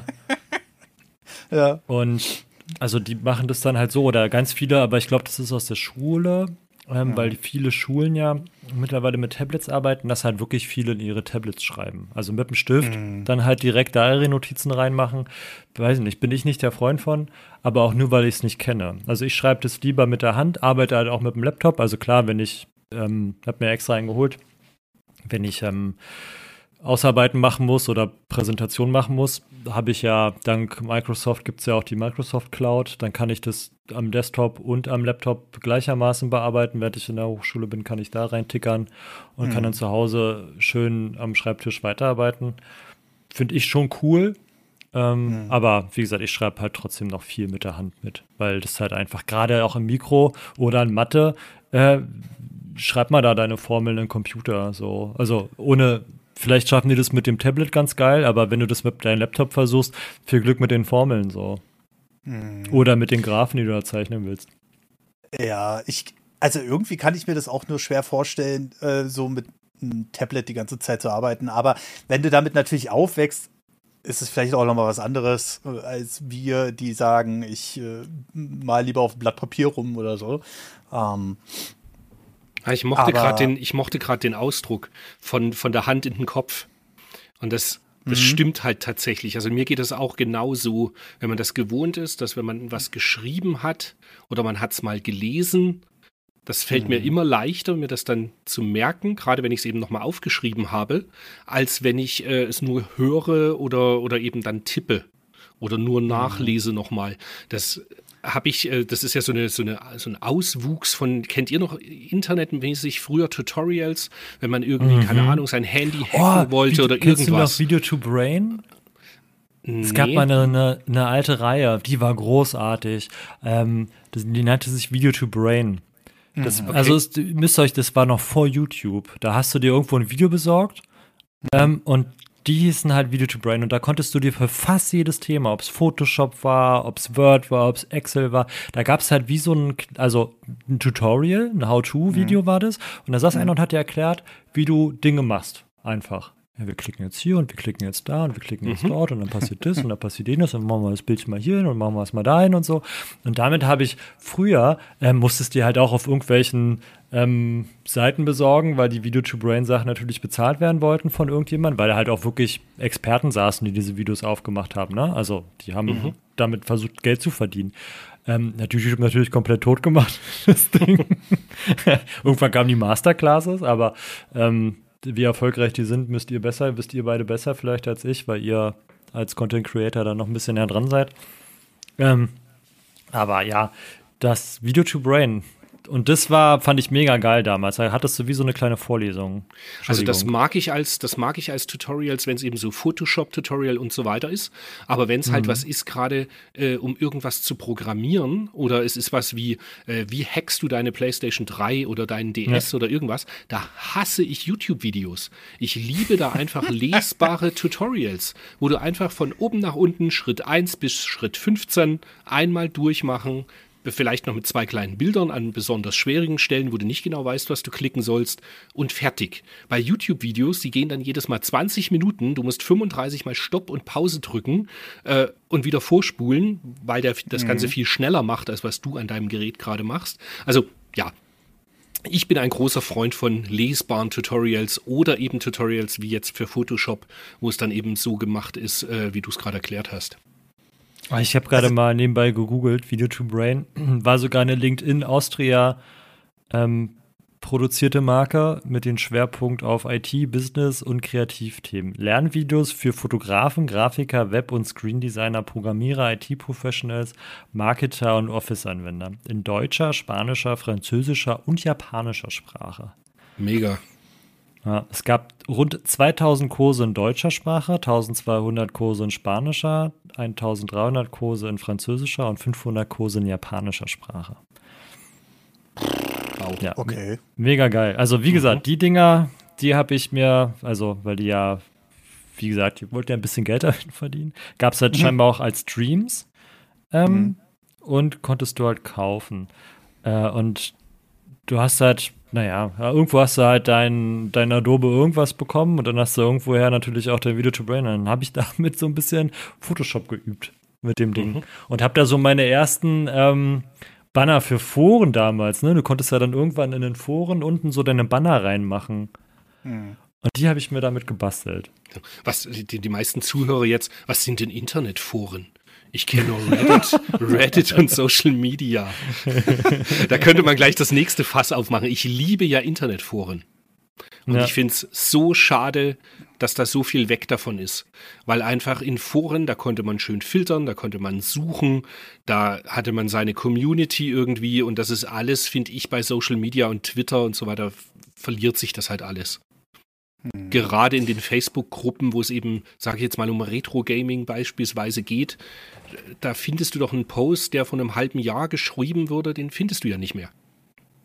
ja. Und also die machen das dann halt so, oder ganz viele, aber ich glaube, das ist aus der Schule, ähm, ja. weil viele Schulen ja mittlerweile mit Tablets arbeiten, dass halt wirklich viele in ihre Tablets schreiben. Also mit dem Stift mhm. dann halt direkt da ihre Notizen reinmachen. Weiß nicht, bin ich nicht der Freund von, aber auch nur, weil ich es nicht kenne. Also ich schreibe das lieber mit der Hand, arbeite halt auch mit dem Laptop. Also klar, wenn ich ähm, habe mir extra einen geholt. Wenn ich ähm, Ausarbeiten machen muss oder Präsentation machen muss, habe ich ja dank Microsoft gibt es ja auch die Microsoft Cloud. Dann kann ich das am Desktop und am Laptop gleichermaßen bearbeiten. Während ich in der Hochschule bin, kann ich da reintickern und mhm. kann dann zu Hause schön am Schreibtisch weiterarbeiten. Finde ich schon cool. Ähm, mhm. Aber wie gesagt, ich schreibe halt trotzdem noch viel mit der Hand mit, weil das halt einfach gerade auch im Mikro oder in Mathe äh, schreib mal da deine Formeln in den Computer. So. Also ohne, vielleicht schaffen die das mit dem Tablet ganz geil, aber wenn du das mit deinem Laptop versuchst, viel Glück mit den Formeln so. Hm. Oder mit den Graphen, die du da zeichnen willst. Ja, ich, also irgendwie kann ich mir das auch nur schwer vorstellen, äh, so mit einem Tablet die ganze Zeit zu arbeiten. Aber wenn du damit natürlich aufwächst, ist es vielleicht auch nochmal was anderes äh, als wir, die sagen, ich äh, mal lieber auf Blatt Papier rum oder so. Ähm, ja, ich mochte gerade den, ich mochte gerade den Ausdruck von, von der Hand in den Kopf. Und das, das mhm. stimmt halt tatsächlich. Also mir geht es auch genauso, wenn man das gewohnt ist, dass wenn man was geschrieben hat oder man hat es mal gelesen, das fällt mhm. mir immer leichter, mir das dann zu merken, gerade wenn ich es eben nochmal aufgeschrieben habe, als wenn ich äh, es nur höre oder, oder eben dann tippe oder nur mhm. nachlese nochmal. Das habe ich, äh, das ist ja so, eine, so, eine, so ein Auswuchs von, kennt ihr noch internetmäßig früher Tutorials, wenn man irgendwie, mhm. keine Ahnung, sein Handy hacken oh, wollte oder irgendwas. Du noch Video to Brain? Nee. Es gab mal eine, eine, eine, alte Reihe, die war großartig. Ähm, das, die nannte sich Video to Brain. Das, mhm, okay. Also es, müsst euch, das war noch vor YouTube. Da hast du dir irgendwo ein Video besorgt ähm, und die hießen halt Video to Brain und da konntest du dir für fast jedes Thema, ob es Photoshop war, ob es Word war, ob es Excel war, da gab es halt wie so ein, also ein Tutorial, ein How-To-Video mhm. war das und da saß mhm. einer und hat dir erklärt, wie du Dinge machst. Einfach ja, wir klicken jetzt hier und wir klicken jetzt da und wir klicken jetzt mhm. dort und dann passiert das und dann passiert jenes und machen wir das Bildchen mal hier hin und machen wir es mal dahin und so. Und damit habe ich früher, ähm, musstest du halt auch auf irgendwelchen ähm, Seiten besorgen, weil die Video-to-Brain-Sachen natürlich bezahlt werden wollten von irgendjemandem, weil da halt auch wirklich Experten saßen, die diese Videos aufgemacht haben. Ne? Also die haben mhm. damit versucht, Geld zu verdienen. Ähm, natürlich, natürlich komplett tot gemacht, das Ding. Irgendwann kamen die Masterclasses, aber ähm, wie erfolgreich die sind, müsst ihr besser, wisst ihr beide besser vielleicht als ich, weil ihr als Content Creator da noch ein bisschen näher dran seid. Ähm, aber ja, das Video to Brain, und das war, fand ich mega geil damals. Da hattest du wie so eine kleine Vorlesung. Also das mag ich als, das mag ich als Tutorials, wenn es eben so Photoshop-Tutorial und so weiter ist. Aber wenn es halt mhm. was ist, gerade äh, um irgendwas zu programmieren oder es ist was wie, äh, wie hackst du deine PlayStation 3 oder deinen DS ja. oder irgendwas, da hasse ich YouTube-Videos. Ich liebe da einfach lesbare Tutorials, wo du einfach von oben nach unten Schritt 1 bis Schritt 15 einmal durchmachen, vielleicht noch mit zwei kleinen Bildern an besonders schwierigen Stellen, wo du nicht genau weißt, was du klicken sollst und fertig. Bei YouTube-Videos, die gehen dann jedes Mal 20 Minuten, du musst 35 mal Stopp und Pause drücken äh, und wieder vorspulen, weil der das mhm. Ganze viel schneller macht, als was du an deinem Gerät gerade machst. Also ja, ich bin ein großer Freund von lesbaren Tutorials oder eben Tutorials wie jetzt für Photoshop, wo es dann eben so gemacht ist, äh, wie du es gerade erklärt hast. Ah, ich habe gerade also, mal nebenbei gegoogelt, Video to Brain. War sogar eine LinkedIn Austria ähm, produzierte Marke mit dem Schwerpunkt auf IT, Business und Kreativthemen. Lernvideos für Fotografen, Grafiker, Web- und Screendesigner, Programmierer, IT-Professionals, Marketer und Office-Anwender. In deutscher, spanischer, französischer und japanischer Sprache. Mega. Ja, es gab rund 2000 Kurse in deutscher Sprache, 1200 Kurse in spanischer, 1300 Kurse in französischer und 500 Kurse in japanischer Sprache. Wow. Ja, okay. Mega geil. Also, wie gesagt, mhm. die Dinger, die habe ich mir, also, weil die ja, wie gesagt, die wollten ja ein bisschen Geld damit verdienen, gab es halt mhm. scheinbar auch als Streams ähm, mhm. und konntest du halt kaufen. Äh, und du hast halt naja, irgendwo hast du halt dein, dein Adobe irgendwas bekommen und dann hast du irgendwoher natürlich auch dein Video to Brain. Dann habe ich damit so ein bisschen Photoshop geübt mit dem Ding. Mhm. Und habe da so meine ersten ähm, Banner für Foren damals, ne? Du konntest ja dann irgendwann in den Foren unten so deine Banner reinmachen. Mhm. Und die habe ich mir damit gebastelt. Was die, die meisten Zuhörer jetzt, was sind denn Internetforen? Ich kenne nur Reddit, Reddit und Social Media. da könnte man gleich das nächste Fass aufmachen. Ich liebe ja Internetforen. Und ja. ich finde es so schade, dass da so viel weg davon ist. Weil einfach in Foren, da konnte man schön filtern, da konnte man suchen, da hatte man seine Community irgendwie und das ist alles, finde ich, bei Social Media und Twitter und so weiter, verliert sich das halt alles. Hm. Gerade in den Facebook-Gruppen, wo es eben, sage ich jetzt mal, um Retro-Gaming beispielsweise geht, da findest du doch einen Post, der von einem halben Jahr geschrieben wurde, den findest du ja nicht mehr.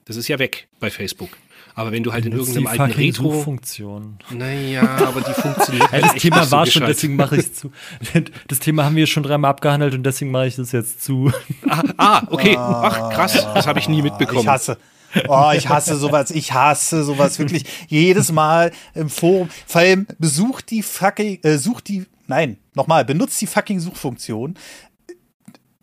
Das ist ja weg bei Facebook. Aber wenn du halt in irgendeinem alten Retro. Funktion. Naja, aber die funktioniert. ja, das Thema war so schon, deswegen mache ich es zu. Das Thema haben wir schon dreimal abgehandelt und deswegen mache ich das jetzt zu. Ah, ah okay. Ach, krass. Das habe ich nie mitbekommen. Ich hasse. Oh, ich hasse sowas. Ich hasse sowas wirklich. Jedes Mal im Forum. Vor allem besucht die fucking, äh, sucht die Nein, nochmal, benutzt die fucking Suchfunktion.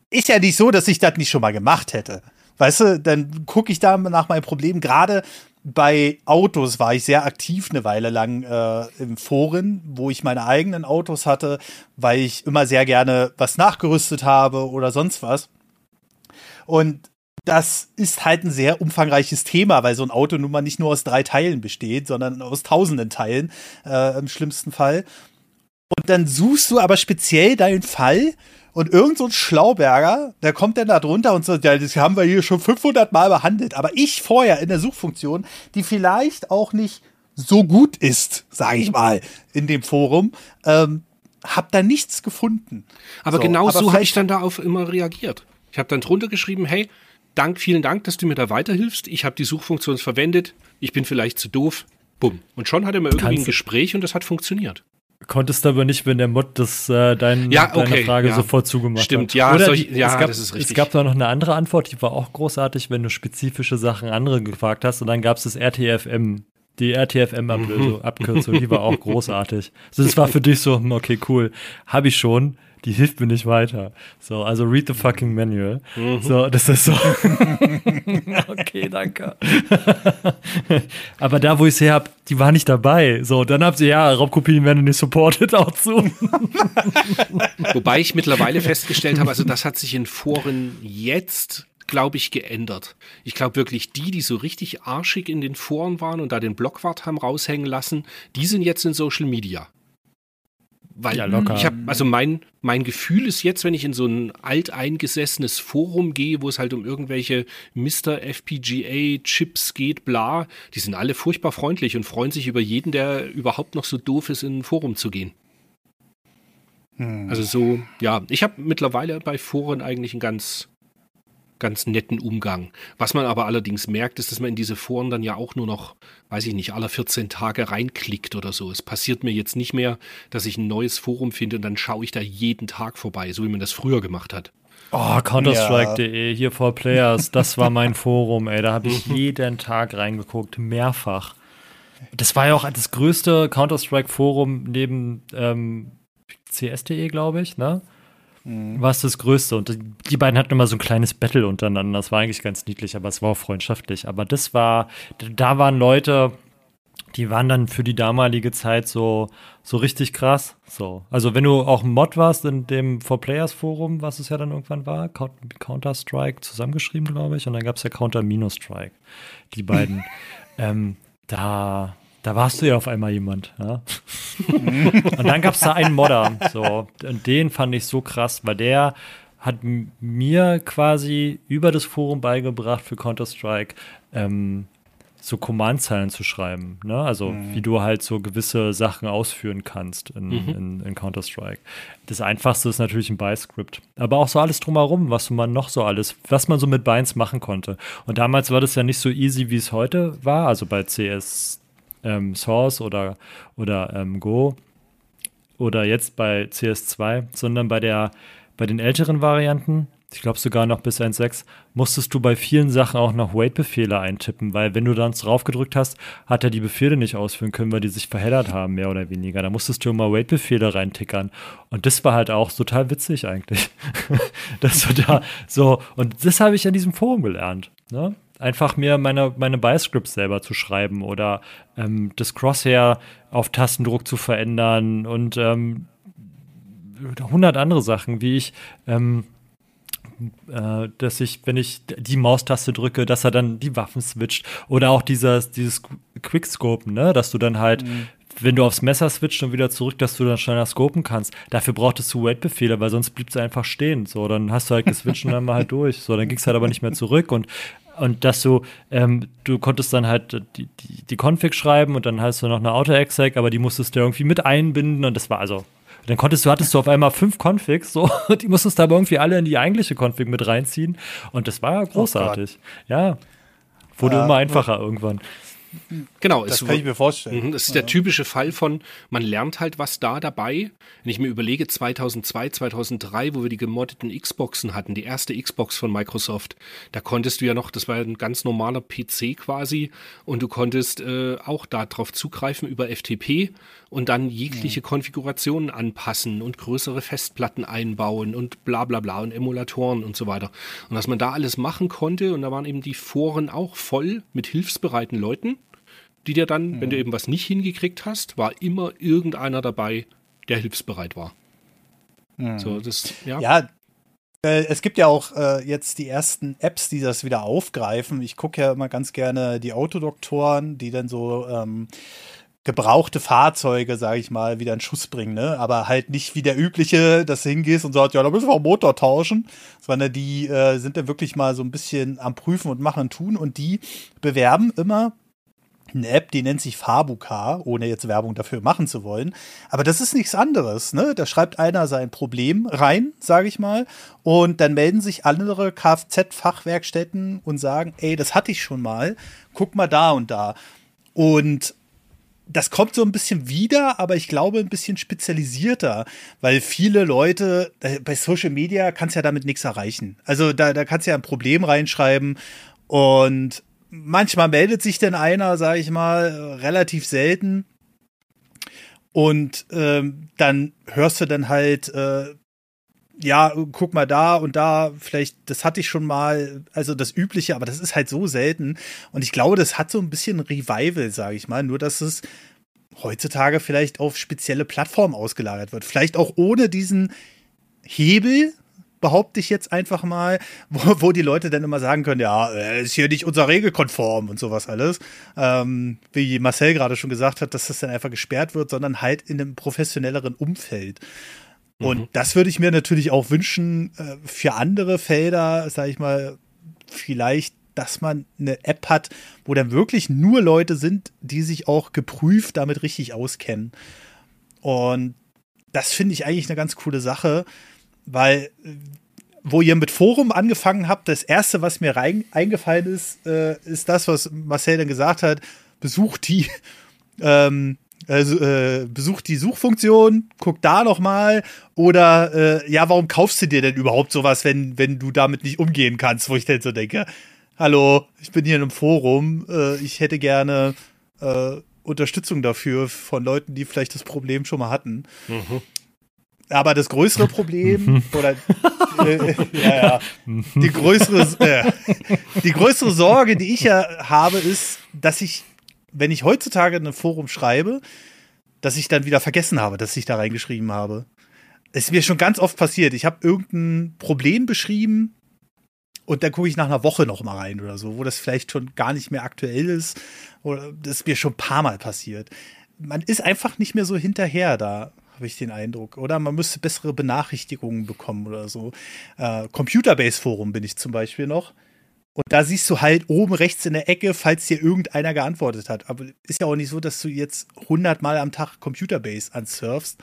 Ist ja nicht so, dass ich das nicht schon mal gemacht hätte. Weißt du, dann gucke ich da nach meinem Problem. Gerade bei Autos war ich sehr aktiv eine Weile lang äh, im Foren, wo ich meine eigenen Autos hatte, weil ich immer sehr gerne was nachgerüstet habe oder sonst was. Und das ist halt ein sehr umfangreiches Thema, weil so ein Auto nun mal nicht nur aus drei Teilen besteht, sondern aus tausenden Teilen äh, im schlimmsten Fall. Und dann suchst du aber speziell deinen Fall und irgend so ein Schlauberger, der kommt dann da drunter und sagt, ja, das haben wir hier schon 500 Mal behandelt. Aber ich vorher in der Suchfunktion, die vielleicht auch nicht so gut ist, sage ich mal, in dem Forum, ähm, hab da nichts gefunden. Aber so, genau aber so habe ich dann darauf immer reagiert. Ich habe dann drunter geschrieben, hey, Dank, vielen Dank, dass du mir da weiterhilfst. Ich habe die Suchfunktion verwendet. Ich bin vielleicht zu doof. Bumm. Und schon hatte man irgendwie Kannst ein Gespräch und das hat funktioniert. Konntest aber nicht, wenn der Mod das äh, dein, ja, okay, deine Frage ja. sofort zugemacht Stimmt, hat. ja, Oder solch, ja, es gab, das ist richtig. Es gab da noch eine andere Antwort, die war auch großartig, wenn du spezifische Sachen andere gefragt hast. Und dann gab es das RTFM, die RTFM-Abkürzung, mhm. die war auch großartig. Also das war für dich so, hm, okay, cool, habe ich schon die hilft mir nicht weiter. So, also read the fucking manual. Mhm. So, das ist so. okay, danke. Aber da, wo ich sie habe, die war nicht dabei. So, dann habt ihr ja, Raubkopien werden nicht supported auch zu. Wobei ich mittlerweile festgestellt habe, also das hat sich in Foren jetzt glaube ich, geändert. Ich glaube wirklich, die, die so richtig arschig in den Foren waren und da den Blockwart haben raushängen lassen, die sind jetzt in Social Media. Weil ja, locker. ich habe, also mein, mein Gefühl ist jetzt, wenn ich in so ein alteingesessenes Forum gehe, wo es halt um irgendwelche Mr. FPGA Chips geht, bla, die sind alle furchtbar freundlich und freuen sich über jeden, der überhaupt noch so doof ist, in ein Forum zu gehen. Hm. Also so, ja, ich habe mittlerweile bei Foren eigentlich ein ganz ganz netten Umgang. Was man aber allerdings merkt, ist, dass man in diese Foren dann ja auch nur noch, weiß ich nicht, alle 14 Tage reinklickt oder so. Es passiert mir jetzt nicht mehr, dass ich ein neues Forum finde und dann schaue ich da jeden Tag vorbei, so wie man das früher gemacht hat. Oh, Counterstrike.de, ja. hier for Players, das war mein Forum, ey. Da habe ich mhm. jeden Tag reingeguckt, mehrfach. Das war ja auch das größte Counter-Strike-Forum neben ähm, CS.de, glaube ich, ne? Mhm. war es das Größte. Und die beiden hatten immer so ein kleines Battle untereinander. Das war eigentlich ganz niedlich, aber es war auch freundschaftlich. Aber das war, da waren Leute, die waren dann für die damalige Zeit so, so richtig krass. So. Also wenn du auch Mod warst in dem For Players Forum, was es ja dann irgendwann war, Counter-Strike zusammengeschrieben, glaube ich, und dann gab es ja Counter-Strike. Die beiden. ähm, da, da warst du ja auf einmal jemand. Ja? und dann gab es da einen Modder. So, und den fand ich so krass, weil der hat mir quasi über das Forum beigebracht für Counter-Strike, ähm, so Command-Zeilen zu schreiben. Ne? Also mhm. wie du halt so gewisse Sachen ausführen kannst in, mhm. in, in Counter-Strike. Das Einfachste ist natürlich ein By-Script. Aber auch so alles drumherum, was man noch so alles, was man so mit Binds machen konnte. Und damals war das ja nicht so easy, wie es heute war. Also bei CS ähm, Source oder, oder ähm, Go oder jetzt bei CS2, sondern bei der bei den älteren Varianten, ich glaube sogar noch bis 1.6, musstest du bei vielen Sachen auch noch Wait-Befehle eintippen, weil wenn du dann drauf gedrückt hast, hat er die Befehle nicht ausführen können, weil die sich verheddert haben, mehr oder weniger. Da musstest du immer Wait-Befehle reintickern. Und das war halt auch total witzig eigentlich. Dass du da so, und das habe ich in diesem Forum gelernt. Ne? Einfach mir meine, meine Bioscripts selber zu schreiben oder ähm, das Crosshair auf Tastendruck zu verändern und ähm, 100 andere Sachen, wie ich, ähm, äh, dass ich, wenn ich die Maustaste drücke, dass er dann die Waffen switcht oder auch dieses, dieses Quickscopen, ne, dass du dann halt mhm wenn du aufs Messer switcht und wieder zurück, dass du dann schneller scopen kannst. Dafür brauchtest du Wait-Befehle, weil sonst blieb es einfach stehen. So, dann hast du halt geswitcht und dann mal halt durch. So, dann ging es halt aber nicht mehr zurück. Und und dass du, ähm, du konntest dann halt die, die, die Config schreiben und dann hast du noch eine Auto-Exec, aber die musstest du irgendwie mit einbinden und das war also, dann konntest du, hattest du auf einmal fünf Configs, so, die musstest du aber irgendwie alle in die eigentliche Config mit reinziehen und das war großartig. Oh ja, wurde äh, immer einfacher irgendwann. Genau, das kann ich mir vorstellen. Mhm, das ist der typische Fall von, man lernt halt was da dabei. Wenn ich mir überlege, 2002, 2003, wo wir die gemoddeten Xboxen hatten, die erste Xbox von Microsoft, da konntest du ja noch, das war ein ganz normaler PC quasi, und du konntest äh, auch darauf zugreifen über FTP und dann jegliche ja. Konfigurationen anpassen und größere Festplatten einbauen und bla bla bla und Emulatoren und so weiter. Und was man da alles machen konnte, und da waren eben die Foren auch voll mit hilfsbereiten Leuten die dir dann, mhm. wenn du mhm. eben was nicht hingekriegt hast, war immer irgendeiner dabei, der hilfsbereit war. Mhm. So, das, ja. ja äh, es gibt ja auch äh, jetzt die ersten Apps, die das wieder aufgreifen. Ich gucke ja immer ganz gerne die Autodoktoren, die dann so ähm, gebrauchte Fahrzeuge, sage ich mal, wieder in Schuss bringen, ne? Aber halt nicht wie der übliche, dass du hingehst und sagst, ja, da müssen wir auch Motor tauschen, sondern die äh, sind dann wirklich mal so ein bisschen am Prüfen und machen und tun und die bewerben immer eine App, die nennt sich Fabuka, ohne jetzt Werbung dafür machen zu wollen. Aber das ist nichts anderes. Ne? Da schreibt einer sein Problem rein, sage ich mal, und dann melden sich andere Kfz-Fachwerkstätten und sagen, ey, das hatte ich schon mal, guck mal da und da. Und das kommt so ein bisschen wieder, aber ich glaube ein bisschen spezialisierter, weil viele Leute, äh, bei Social Media kannst ja damit nichts erreichen. Also da, da kannst du ja ein Problem reinschreiben und manchmal meldet sich denn einer, sage ich mal, relativ selten. Und ähm, dann hörst du dann halt, äh, ja, guck mal da und da, vielleicht, das hatte ich schon mal, also das Übliche, aber das ist halt so selten. Und ich glaube, das hat so ein bisschen Revival, sage ich mal, nur dass es heutzutage vielleicht auf spezielle Plattformen ausgelagert wird. Vielleicht auch ohne diesen Hebel, behaupte ich jetzt einfach mal, wo, wo die Leute dann immer sagen können, ja, äh, ist hier nicht unser regelkonform und sowas alles. Ähm, wie Marcel gerade schon gesagt hat, dass das dann einfach gesperrt wird, sondern halt in einem professionelleren Umfeld. Und mhm. das würde ich mir natürlich auch wünschen äh, für andere Felder, sage ich mal, vielleicht, dass man eine App hat, wo dann wirklich nur Leute sind, die sich auch geprüft damit richtig auskennen. Und das finde ich eigentlich eine ganz coole Sache weil wo ihr mit Forum angefangen habt, das erste, was mir rein, eingefallen ist, äh, ist das, was Marcel dann gesagt hat: besucht die, ähm, also, äh, besucht die Suchfunktion, guck da noch mal oder äh, ja, warum kaufst du dir denn überhaupt sowas, wenn wenn du damit nicht umgehen kannst? Wo ich dann so denke: Hallo, ich bin hier in einem Forum, äh, ich hätte gerne äh, Unterstützung dafür von Leuten, die vielleicht das Problem schon mal hatten. Mhm. Aber das größere Problem oder äh, ja, ja, die größere äh, die größere Sorge, die ich ja habe, ist, dass ich, wenn ich heutzutage in einem Forum schreibe, dass ich dann wieder vergessen habe, dass ich da reingeschrieben habe. Es ist mir schon ganz oft passiert. Ich habe irgendein Problem beschrieben und dann gucke ich nach einer Woche noch mal rein oder so, wo das vielleicht schon gar nicht mehr aktuell ist. Oder das ist mir schon ein paar Mal passiert. Man ist einfach nicht mehr so hinterher da habe ich den Eindruck. Oder man müsste bessere Benachrichtigungen bekommen oder so. Äh, Computerbase Forum bin ich zum Beispiel noch. Und da siehst du halt oben rechts in der Ecke, falls dir irgendeiner geantwortet hat. Aber ist ja auch nicht so, dass du jetzt 100 Mal am Tag Computerbase ansurfst,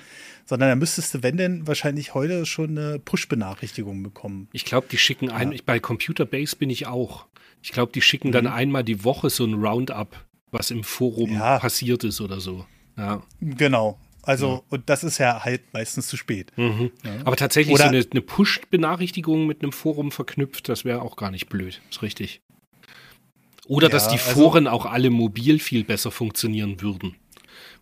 sondern da müsstest du, wenn denn, wahrscheinlich heute schon eine Push-Benachrichtigung bekommen. Ich glaube, die schicken ein, ja. bei Computerbase bin ich auch. Ich glaube, die schicken mhm. dann einmal die Woche so ein Roundup, was im Forum ja. passiert ist oder so. Ja. Genau. Also, ja. und das ist ja halt meistens zu spät. Mhm. Ja. Aber tatsächlich Oder, so eine, eine Push-Benachrichtigung mit einem Forum verknüpft, das wäre auch gar nicht blöd. Ist richtig. Oder ja, dass die also Foren also, auch alle mobil viel besser funktionieren würden.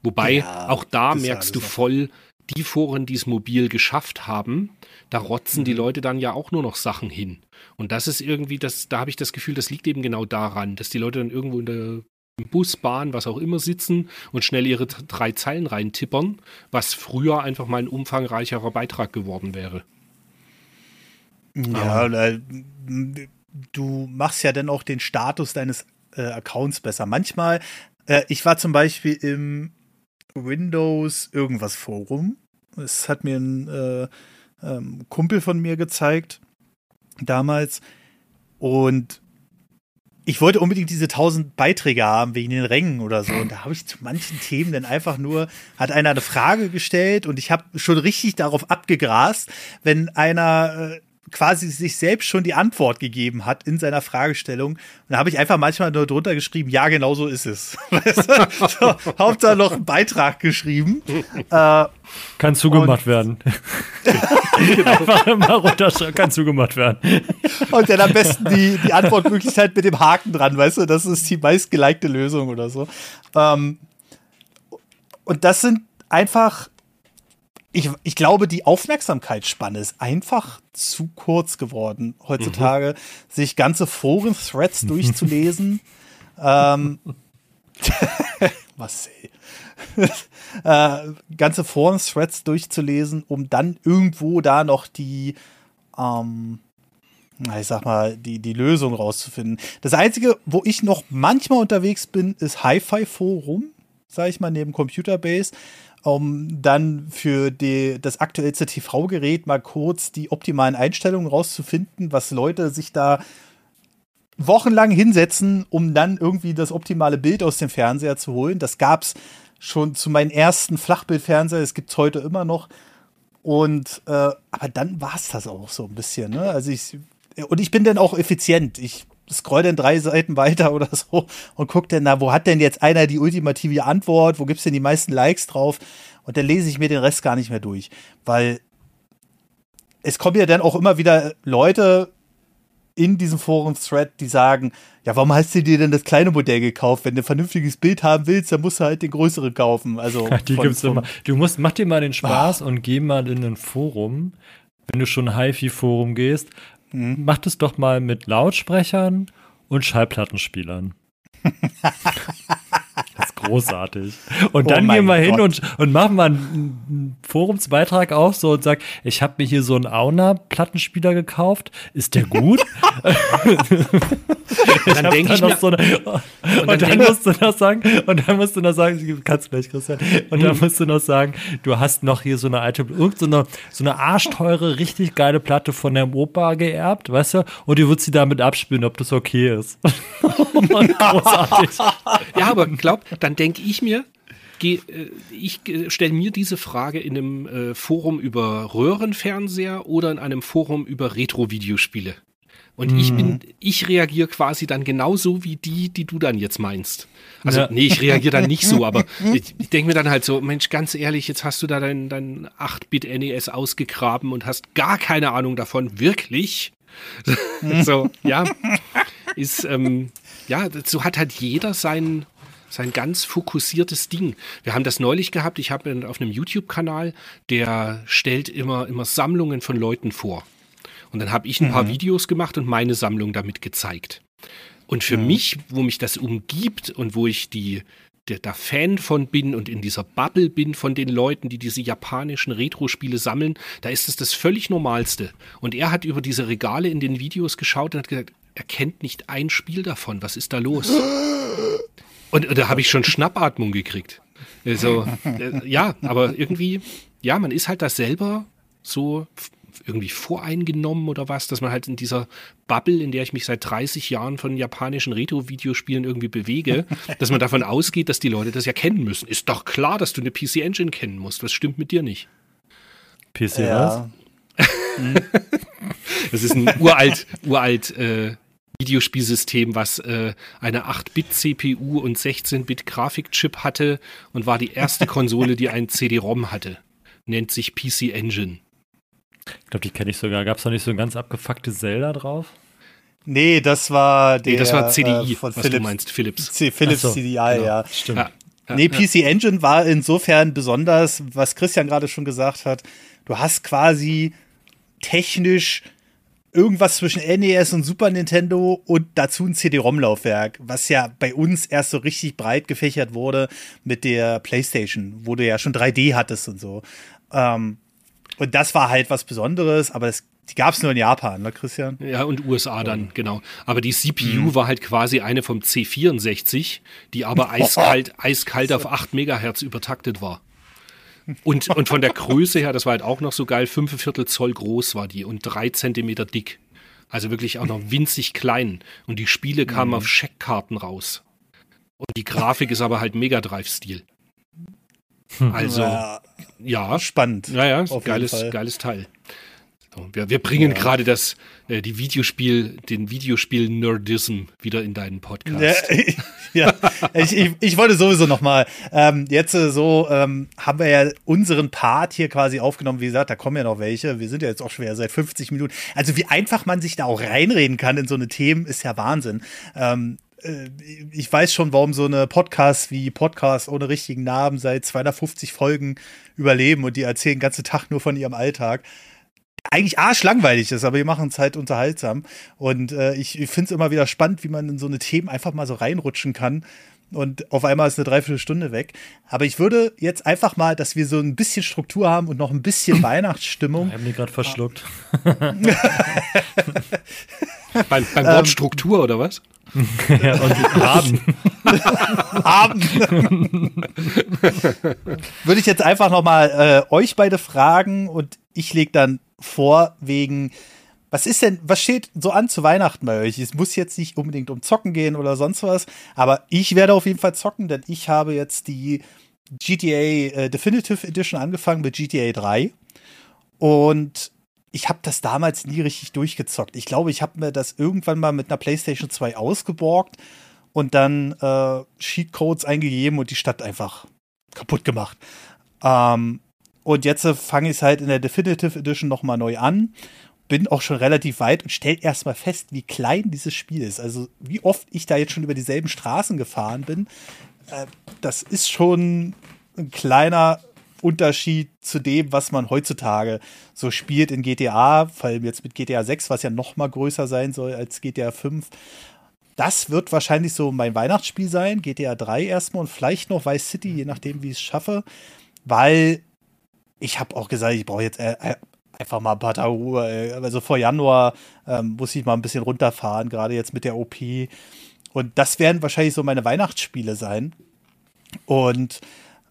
Wobei, auch da merkst du voll, die Foren, die es mobil geschafft haben, da rotzen mhm. die Leute dann ja auch nur noch Sachen hin. Und das ist irgendwie, das, da habe ich das Gefühl, das liegt eben genau daran, dass die Leute dann irgendwo in der Bus, Bahn, was auch immer sitzen und schnell ihre drei Zeilen reintippern, was früher einfach mal ein umfangreicherer Beitrag geworden wäre. Ja, äh, du machst ja dann auch den Status deines äh, Accounts besser. Manchmal, äh, ich war zum Beispiel im Windows irgendwas Forum. Es hat mir ein äh, ähm, Kumpel von mir gezeigt damals und ich wollte unbedingt diese 1000 Beiträge haben wegen den Rängen oder so. Und da habe ich zu manchen Themen dann einfach nur, hat einer eine Frage gestellt und ich habe schon richtig darauf abgegrast, wenn einer äh, quasi sich selbst schon die Antwort gegeben hat in seiner Fragestellung. Und da habe ich einfach manchmal nur drunter geschrieben, ja, genau so ist es. Weißt du? so, Hauptsache noch einen Beitrag geschrieben. Äh, kann zugemacht werden. einfach immer runter, kann zugemacht werden. Und dann am besten die, die Antwortmöglichkeit mit dem Haken dran, weißt du, das ist die meistgelikte Lösung oder so. Ähm, und das sind einfach ich, ich glaube, die Aufmerksamkeitsspanne ist einfach zu kurz geworden heutzutage, mhm. sich ganze Foren-Threads durchzulesen. ähm, was äh, ganze Foren-Threads durchzulesen, um dann irgendwo da noch die, ähm, ich sag mal, die, die Lösung rauszufinden. Das Einzige, wo ich noch manchmal unterwegs bin, ist Hi-Fi-Forum, sag ich mal, neben Computerbase um dann für die, das aktuellste TV-Gerät mal kurz die optimalen Einstellungen rauszufinden, was Leute sich da wochenlang hinsetzen, um dann irgendwie das optimale Bild aus dem Fernseher zu holen. Das gab es schon zu meinen ersten Flachbildfernseher. Es gibt es heute immer noch. Und äh, aber dann war es das auch so ein bisschen. Ne? Also ich und ich bin dann auch effizient. Ich scroll dann drei Seiten weiter oder so und guck dann, na, wo hat denn jetzt einer die ultimative Antwort? Wo gibt's denn die meisten Likes drauf? Und dann lese ich mir den Rest gar nicht mehr durch, weil es kommen ja dann auch immer wieder Leute in diesem Forum-Thread, die sagen, ja, warum hast du dir denn das kleine Modell gekauft? Wenn du ein vernünftiges Bild haben willst, dann musst du halt den größeren kaufen. Also die von, gibt's von, immer. Du musst, mach dir mal den Spaß ah. und geh mal in ein Forum, wenn du schon HiFi-Forum gehst, mhm. mach das doch mal mit Lautsprechern und Schallplattenspielern. Großartig. Und dann oh gehen wir hin und, und machen mal einen Forumsbeitrag auf so und sagen, ich habe mir hier so einen Auna-Plattenspieler gekauft. Ist der gut? dann denke ich mir, so eine, und, und, dann, musst du noch sagen, und dann musst du noch sagen, kannst gleich, Christian, und dann hm. musst du noch sagen, du hast noch hier so eine alte, irgend so eine, so eine arschteure, richtig geile Platte von deinem Opa geerbt, weißt du? Und du würdest sie damit abspielen, ob das okay ist. großartig. Ja, aber glaub, dann denke ich mir, äh, ich stelle mir diese Frage in einem äh, Forum über Röhrenfernseher oder in einem Forum über Retro-Videospiele. Und mhm. ich bin, ich reagiere quasi dann genauso wie die, die du dann jetzt meinst. Also, ja. nee, ich reagiere dann nicht so, aber ich, ich denke mir dann halt so, Mensch, ganz ehrlich, jetzt hast du da dein, dein 8-Bit-NES ausgegraben und hast gar keine Ahnung davon, wirklich? so, ja, ist, ähm, ja, so hat halt jeder sein, sein ganz fokussiertes Ding. Wir haben das neulich gehabt. Ich habe auf einem YouTube-Kanal, der stellt immer, immer Sammlungen von Leuten vor. Und dann habe ich ein mhm. paar Videos gemacht und meine Sammlung damit gezeigt. Und für mhm. mich, wo mich das umgibt und wo ich die, der, der Fan von bin und in dieser Bubble bin von den Leuten, die diese japanischen Retro-Spiele sammeln, da ist es das völlig Normalste. Und er hat über diese Regale in den Videos geschaut und hat gesagt, er kennt nicht ein Spiel davon. Was ist da los? Und, und da habe ich schon Schnappatmung gekriegt. Also, äh, ja, aber irgendwie, ja, man ist halt da selber so irgendwie voreingenommen oder was, dass man halt in dieser Bubble, in der ich mich seit 30 Jahren von japanischen Retro-Videospielen irgendwie bewege, dass man davon ausgeht, dass die Leute das ja kennen müssen. Ist doch klar, dass du eine PC Engine kennen musst. Was stimmt mit dir nicht? PC ja. was? das ist ein uralt, uralt äh, Videospielsystem, was äh, eine 8-Bit-CPU und 16-Bit-Grafikchip hatte und war die erste Konsole, die einen CD-ROM hatte. Nennt sich PC Engine. Ich glaube, die kenne ich sogar. Gab es noch nicht so ein ganz abgefucktes Zelda drauf? Nee, das war der, Nee, das war CDI, äh, von was Philips. du meinst, Philips. C Philips so, CDI, genau. ja. Stimmt. Ja, ja, nee, PC Engine war insofern besonders, was Christian gerade schon gesagt hat. Du hast quasi technisch irgendwas zwischen NES und Super Nintendo und dazu ein CD-ROM-Laufwerk, was ja bei uns erst so richtig breit gefächert wurde mit der PlayStation, wo du ja schon 3D hattest und so. Ähm, und das war halt was Besonderes, aber das, die gab es nur in Japan, ne, Christian? Ja, und USA dann, genau. Aber die CPU mhm. war halt quasi eine vom C64, die aber eiskalt, eiskalt auf 8 Megahertz übertaktet war. Und, und von der Größe her, das war halt auch noch so geil, 5 Zoll groß war die und 3 Zentimeter dick. Also wirklich auch noch winzig klein. Und die Spiele kamen mhm. auf Scheckkarten raus. Und die Grafik ist aber halt Mega Drive-Stil. Hm. Also, ja, ja. Spannend. Ja, ja, geiles, geiles Teil. So, wir, wir bringen ja. gerade das, äh, die Videospiel, den Videospiel-Nerdism wieder in deinen Podcast. Ja, ja. ich, ich, ich, wollte sowieso noch mal, ähm, jetzt äh, so ähm, haben wir ja unseren Part hier quasi aufgenommen. Wie gesagt, da kommen ja noch welche. Wir sind ja jetzt auch schwer seit 50 Minuten. Also wie einfach man sich da auch reinreden kann in so eine Themen, ist ja Wahnsinn. Ähm, äh, ich weiß schon, warum so eine Podcast wie Podcast ohne richtigen Namen seit 250 Folgen überleben und die erzählen den ganzen Tag nur von ihrem Alltag. Eigentlich arschlangweilig ist, aber die machen es halt unterhaltsam. Und äh, ich, ich finde es immer wieder spannend, wie man in so eine Themen einfach mal so reinrutschen kann. Und auf einmal ist eine Dreiviertelstunde weg. Aber ich würde jetzt einfach mal, dass wir so ein bisschen Struktur haben und noch ein bisschen Weihnachtsstimmung. Ich habe mich gerade verschluckt. beim, beim Wort ähm, Struktur oder was? ja, und haben. haben. Würde ich jetzt einfach noch mal äh, euch beide fragen und ich lege dann vor wegen was ist denn, was steht so an zu Weihnachten bei euch? Es muss jetzt nicht unbedingt um Zocken gehen oder sonst was, aber ich werde auf jeden Fall zocken, denn ich habe jetzt die GTA äh, Definitive Edition angefangen mit GTA 3 und ich habe das damals nie richtig durchgezockt. Ich glaube, ich habe mir das irgendwann mal mit einer PlayStation 2 ausgeborgt und dann äh, Cheatcodes eingegeben und die Stadt einfach kaputt gemacht. Ähm, und jetzt äh, fange ich es halt in der Definitive Edition nochmal neu an. Bin auch schon relativ weit und stell erstmal fest, wie klein dieses Spiel ist. Also, wie oft ich da jetzt schon über dieselben Straßen gefahren bin. Äh, das ist schon ein kleiner Unterschied zu dem, was man heutzutage so spielt in GTA, vor allem jetzt mit GTA 6, was ja noch mal größer sein soll als GTA 5. Das wird wahrscheinlich so mein Weihnachtsspiel sein, GTA 3 erstmal und vielleicht noch Vice City, je nachdem, wie ich es schaffe, weil ich habe auch gesagt, ich brauche jetzt äh, äh, einfach mal ein paar Tage Ruhe. Also vor Januar ähm, muss ich mal ein bisschen runterfahren, gerade jetzt mit der OP. Und das werden wahrscheinlich so meine Weihnachtsspiele sein. Und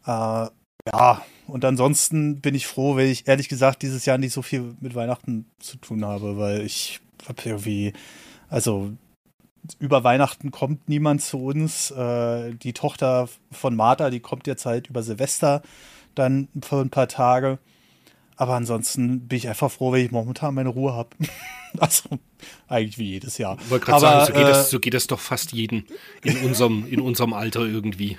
äh, ja, und ansonsten bin ich froh, wenn ich ehrlich gesagt dieses Jahr nicht so viel mit Weihnachten zu tun habe, weil ich habe irgendwie, also über Weihnachten kommt niemand zu uns. Äh, die Tochter von Martha, die kommt jetzt halt über Silvester dann für ein paar Tage. Aber ansonsten bin ich einfach froh, wenn ich momentan meine Ruhe habe. also eigentlich wie jedes Jahr. Ich wollte gerade sagen, so geht, äh, das, so geht das doch fast jeden in unserem, in unserem Alter irgendwie.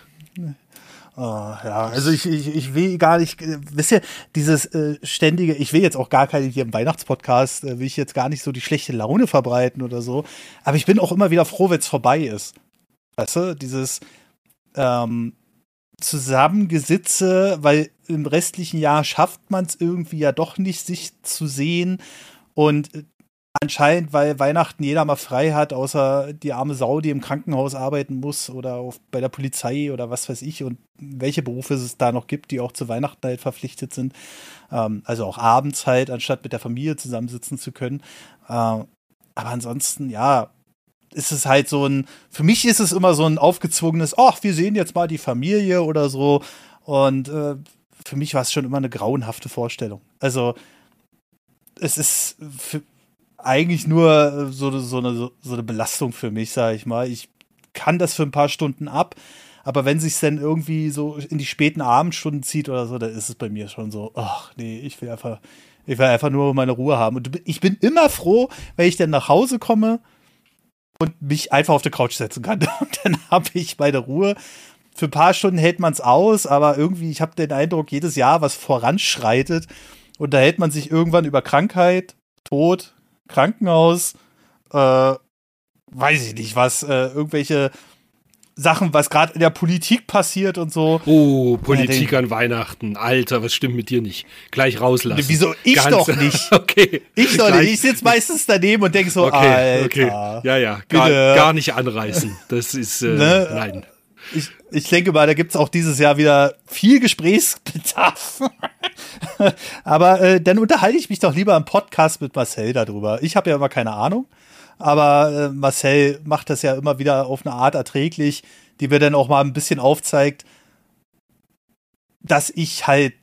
Oh, ja, also ich, ich, ich will gar nicht, wisst ihr, dieses äh, ständige, ich will jetzt auch gar keine hier im Weihnachtspodcast, äh, will ich jetzt gar nicht so die schlechte Laune verbreiten oder so, aber ich bin auch immer wieder froh, wenn es vorbei ist. Weißt du, dieses ähm, Zusammengesitze, weil im restlichen Jahr schafft man es irgendwie ja doch nicht, sich zu sehen und Anscheinend, weil Weihnachten jeder mal frei hat, außer die arme Sau, die im Krankenhaus arbeiten muss oder auf, bei der Polizei oder was weiß ich und welche Berufe es da noch gibt, die auch zu Weihnachten halt verpflichtet sind. Ähm, also auch abends halt, anstatt mit der Familie zusammensitzen zu können. Ähm, aber ansonsten, ja, ist es halt so ein, für mich ist es immer so ein aufgezwungenes, ach, wir sehen jetzt mal die Familie oder so. Und äh, für mich war es schon immer eine grauenhafte Vorstellung. Also, es ist eigentlich nur so, so, eine, so eine Belastung für mich, sage ich mal. Ich kann das für ein paar Stunden ab, aber wenn sich dann irgendwie so in die späten Abendstunden zieht oder so, dann ist es bei mir schon so, ach nee, ich will einfach, ich will einfach nur meine Ruhe haben. Und ich bin immer froh, wenn ich dann nach Hause komme und mich einfach auf die Couch setzen kann. Und dann habe ich meine Ruhe. Für ein paar Stunden hält man es aus, aber irgendwie, ich habe den Eindruck, jedes Jahr was voranschreitet. Und da hält man sich irgendwann über Krankheit, Tod, Krankenhaus, äh, weiß ich nicht was, äh, irgendwelche Sachen, was gerade in der Politik passiert und so. Oh, Politik ja, an Weihnachten. Alter, was stimmt mit dir nicht? Gleich rauslassen. Wieso? Ich Ganz, doch nicht. okay. Ich doch nicht. Ich sitze meistens daneben und denke so, okay, Alter. Okay. Ja, ja. Gar, gar, nicht anreißen. Das ist, äh, ne? nein. Ich, ich denke mal, da gibt es auch dieses Jahr wieder viel Gesprächsbedarf. aber äh, dann unterhalte ich mich doch lieber im Podcast mit Marcel darüber. Ich habe ja immer keine Ahnung, aber äh, Marcel macht das ja immer wieder auf eine Art erträglich, die mir dann auch mal ein bisschen aufzeigt, dass ich halt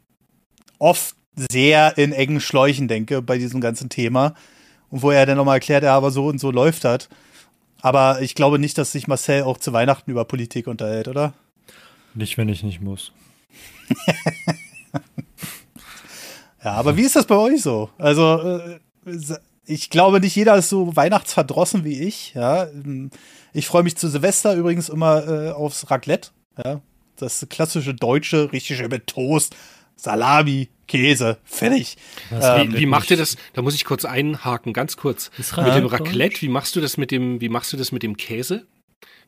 oft sehr in engen Schläuchen denke bei diesem ganzen Thema. Und wo er dann nochmal erklärt, ja, aber so und so läuft das. Aber ich glaube nicht, dass sich Marcel auch zu Weihnachten über Politik unterhält, oder? Nicht, wenn ich nicht muss. ja, aber wie ist das bei euch so? Also, äh, ich glaube, nicht jeder ist so weihnachtsverdrossen wie ich. Ja, ich freue mich zu Silvester übrigens immer äh, aufs Raclette. Ja, das klassische deutsche, richtig mit Toast, Salami, Käse, fertig. Ähm, wie, wie macht ihr das? Da muss ich kurz einhaken, ganz kurz. Mit dem Raclette, wie machst du das mit dem, wie machst du das mit dem Käse?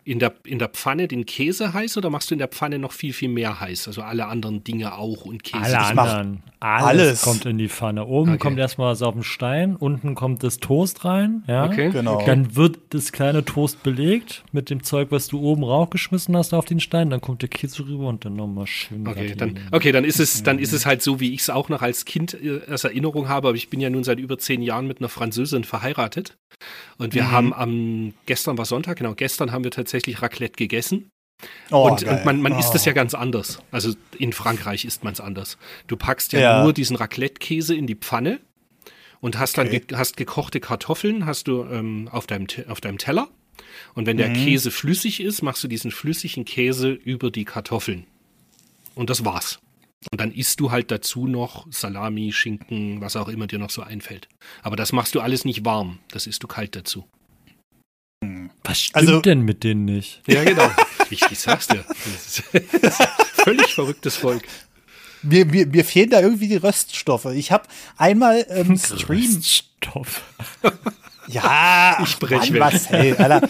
In der, in der Pfanne den Käse heiß oder machst du in der Pfanne noch viel, viel mehr heiß? Also alle anderen Dinge auch und Käse? Alle anderen. Alles, alles, kommt in die Pfanne. Oben okay. kommt erstmal was auf den Stein, unten kommt das Toast rein. Ja? Okay. Genau. Dann wird das kleine Toast belegt mit dem Zeug, was du oben raufgeschmissen hast auf den Stein. Dann kommt der Käse rüber und dann nochmal schön. Okay, dann, okay dann, ist es, dann ist es halt so, wie ich es auch noch als Kind äh, als Erinnerung habe. Aber ich bin ja nun seit über zehn Jahren mit einer Französin verheiratet. Und wir mhm. haben am, gestern war Sonntag, genau, gestern haben wir tatsächlich Raclette gegessen. Oh, und, und, man, man oh. isst das ja ganz anders. Also in Frankreich isst man es anders. Du packst ja, ja. nur diesen Raclette-Käse in die Pfanne und hast okay. dann ge hast gekochte Kartoffeln, hast du ähm, auf, deinem, auf deinem Teller. Und wenn der mhm. Käse flüssig ist, machst du diesen flüssigen Käse über die Kartoffeln. Und das war's. Und dann isst du halt dazu noch Salami, Schinken, was auch immer dir noch so einfällt. Aber das machst du alles nicht warm. Das isst du kalt dazu. Was stimmt also, denn mit denen nicht? Ja, genau. ich, ich sag's dir. Das ist, völlig verrücktes Volk. Mir, mir, mir fehlen da irgendwie die Röststoffe. Ich habe einmal im Stream. Röststoff. Ja, ich breche Marcel, Alter.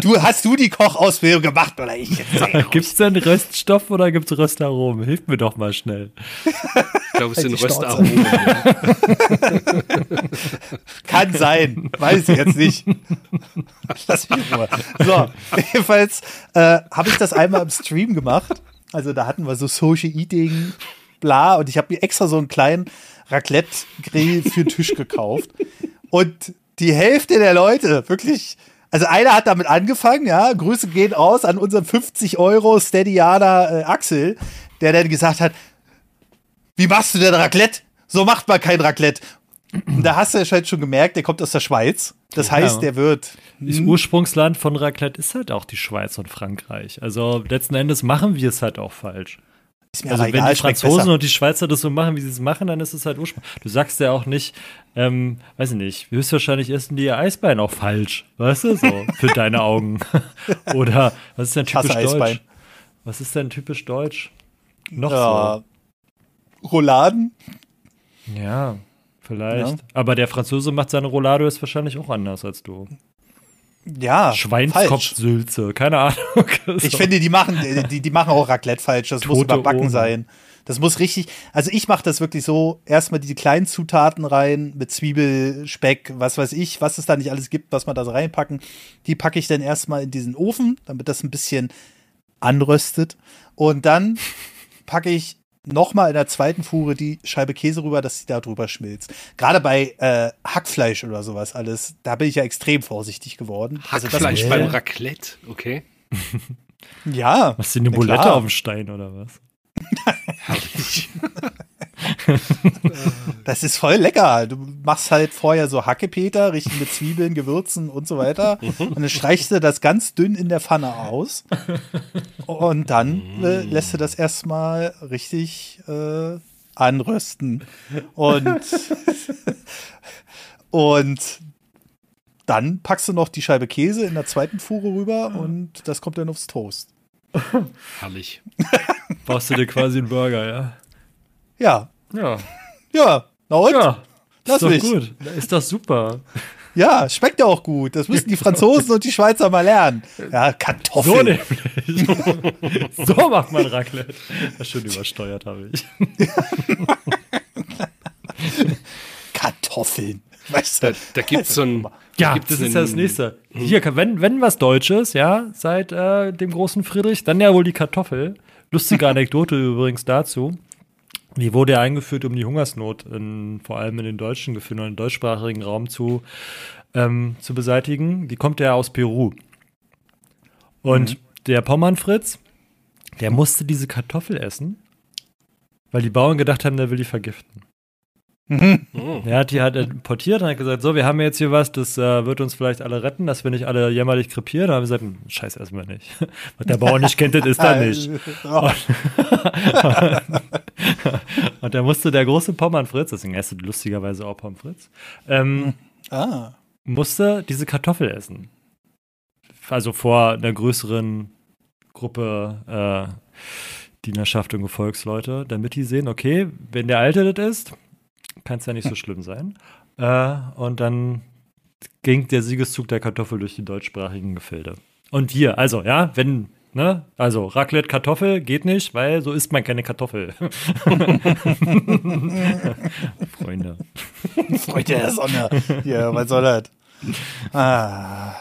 Du, hast du die Kochausbildung gemacht oder ich? Gibt's denn Röststoff oder gibt's Röstaromen? Hilf mir doch mal schnell. Ich glaube, es sind Röstaromen. Kann sein. Weiß ich jetzt nicht. Lass mich mal. So, jedenfalls äh, habe ich das einmal im Stream gemacht. Also da hatten wir so Social Eating, bla. Und ich habe mir extra so einen kleinen Raclette-Grill für den Tisch gekauft. Und die Hälfte der Leute, wirklich, also einer hat damit angefangen, ja, Grüße gehen aus an unseren 50 Euro Steadianer äh, Axel, der dann gesagt hat, wie machst du denn Raclette? So macht man kein Raclette. Und da hast du ja schon gemerkt, der kommt aus der Schweiz. Das heißt, ja. der wird. Das hm? Ursprungsland von Raclette ist halt auch die Schweiz und Frankreich. Also letzten Endes machen wir es halt auch falsch. Also wenn egal, die Franzosen und die Schweizer das so machen, wie sie es machen, dann ist es halt Ursprung. Du sagst ja auch nicht, ähm, weiß ich nicht, höchstwahrscheinlich essen die ihr Eisbein auch falsch, weißt du, so, für deine Augen. Oder was ist denn typisch deutsch? Was ist denn typisch deutsch? Noch ja, so. Rouladen? Ja, vielleicht. Ja. Aber der Franzose macht seine Roulade ist wahrscheinlich auch anders als du. Ja, Schweinskopfsülze, keine Ahnung. ich finde, die machen, die, die machen auch Raclette falsch. Das Tote muss überbacken Ohren. sein. Das muss richtig, also ich mache das wirklich so, erstmal die kleinen Zutaten rein, mit Zwiebel, Speck, was weiß ich, was es da nicht alles gibt, was man da so reinpacken. Die packe ich dann erstmal in diesen Ofen, damit das ein bisschen anröstet. Und dann packe ich nochmal in der zweiten Fuhre die Scheibe Käse rüber, dass sie da drüber schmilzt. Gerade bei äh, Hackfleisch oder sowas alles, da bin ich ja extrem vorsichtig geworden. Hackfleisch also beim Raclette, okay. ja. Hast du eine Bulette auf dem Stein oder was? Herrlich. das ist voll lecker. Du machst halt vorher so Hackepeter, richtig mit Zwiebeln, Gewürzen und so weiter. Und dann streichst du das ganz dünn in der Pfanne aus. Und dann äh, lässt du das erstmal richtig äh, anrösten. Und, und dann packst du noch die Scheibe Käse in der zweiten Fuhre rüber und das kommt dann aufs Toast. Herrlich. Brauchst du dir quasi einen Burger, ja? Ja. Ja. Ja. Na und? Ja. Lass ist doch mich. gut. Ist doch super. Ja, schmeckt ja auch gut. Das müssen die Franzosen und die Schweizer mal lernen. Ja, Kartoffeln. So nämlich. so macht man Raclette. Das schön übersteuert habe ich. Kartoffeln. Weißt du? Da, da gibt es so ein. Ja, das ist ja das nächste. Hier, wenn, wenn was Deutsches, ja, seit äh, dem großen Friedrich, dann ja wohl die Kartoffel. Lustige Anekdote übrigens dazu. Die wurde ja eingeführt, um die Hungersnot in, vor allem in den deutschen Gefühlen, im deutschsprachigen Raum zu, ähm, zu beseitigen. Die kommt ja aus Peru. Und mhm. der Pommernfritz, der musste diese Kartoffel essen, weil die Bauern gedacht haben, der will die vergiften. Mhm. Er hat die halt importiert und hat gesagt, so, wir haben jetzt hier was, das äh, wird uns vielleicht alle retten, dass wir nicht alle jämmerlich krepieren. Da haben wir gesagt, hm, scheiß erstmal nicht. Was der Bauer nicht kennt, das ist er nicht. Und, und da musste der große Pommern Fritz, deswegen heißt er lustigerweise auch Pommern Fritz, ähm, ah. musste diese Kartoffel essen. Also vor einer größeren Gruppe äh, Dienerschaft und Gefolgsleute, damit die sehen, okay, wenn der Alte das ist, kann es ja nicht so schlimm sein. Äh, und dann ging der Siegeszug der Kartoffel durch die deutschsprachigen Gefilde. Und hier, also, ja, wenn, ne, also Raclette Kartoffel geht nicht, weil so isst man keine Kartoffel. Freunde. Freunde der Sonne. Ja, was soll das? Ah.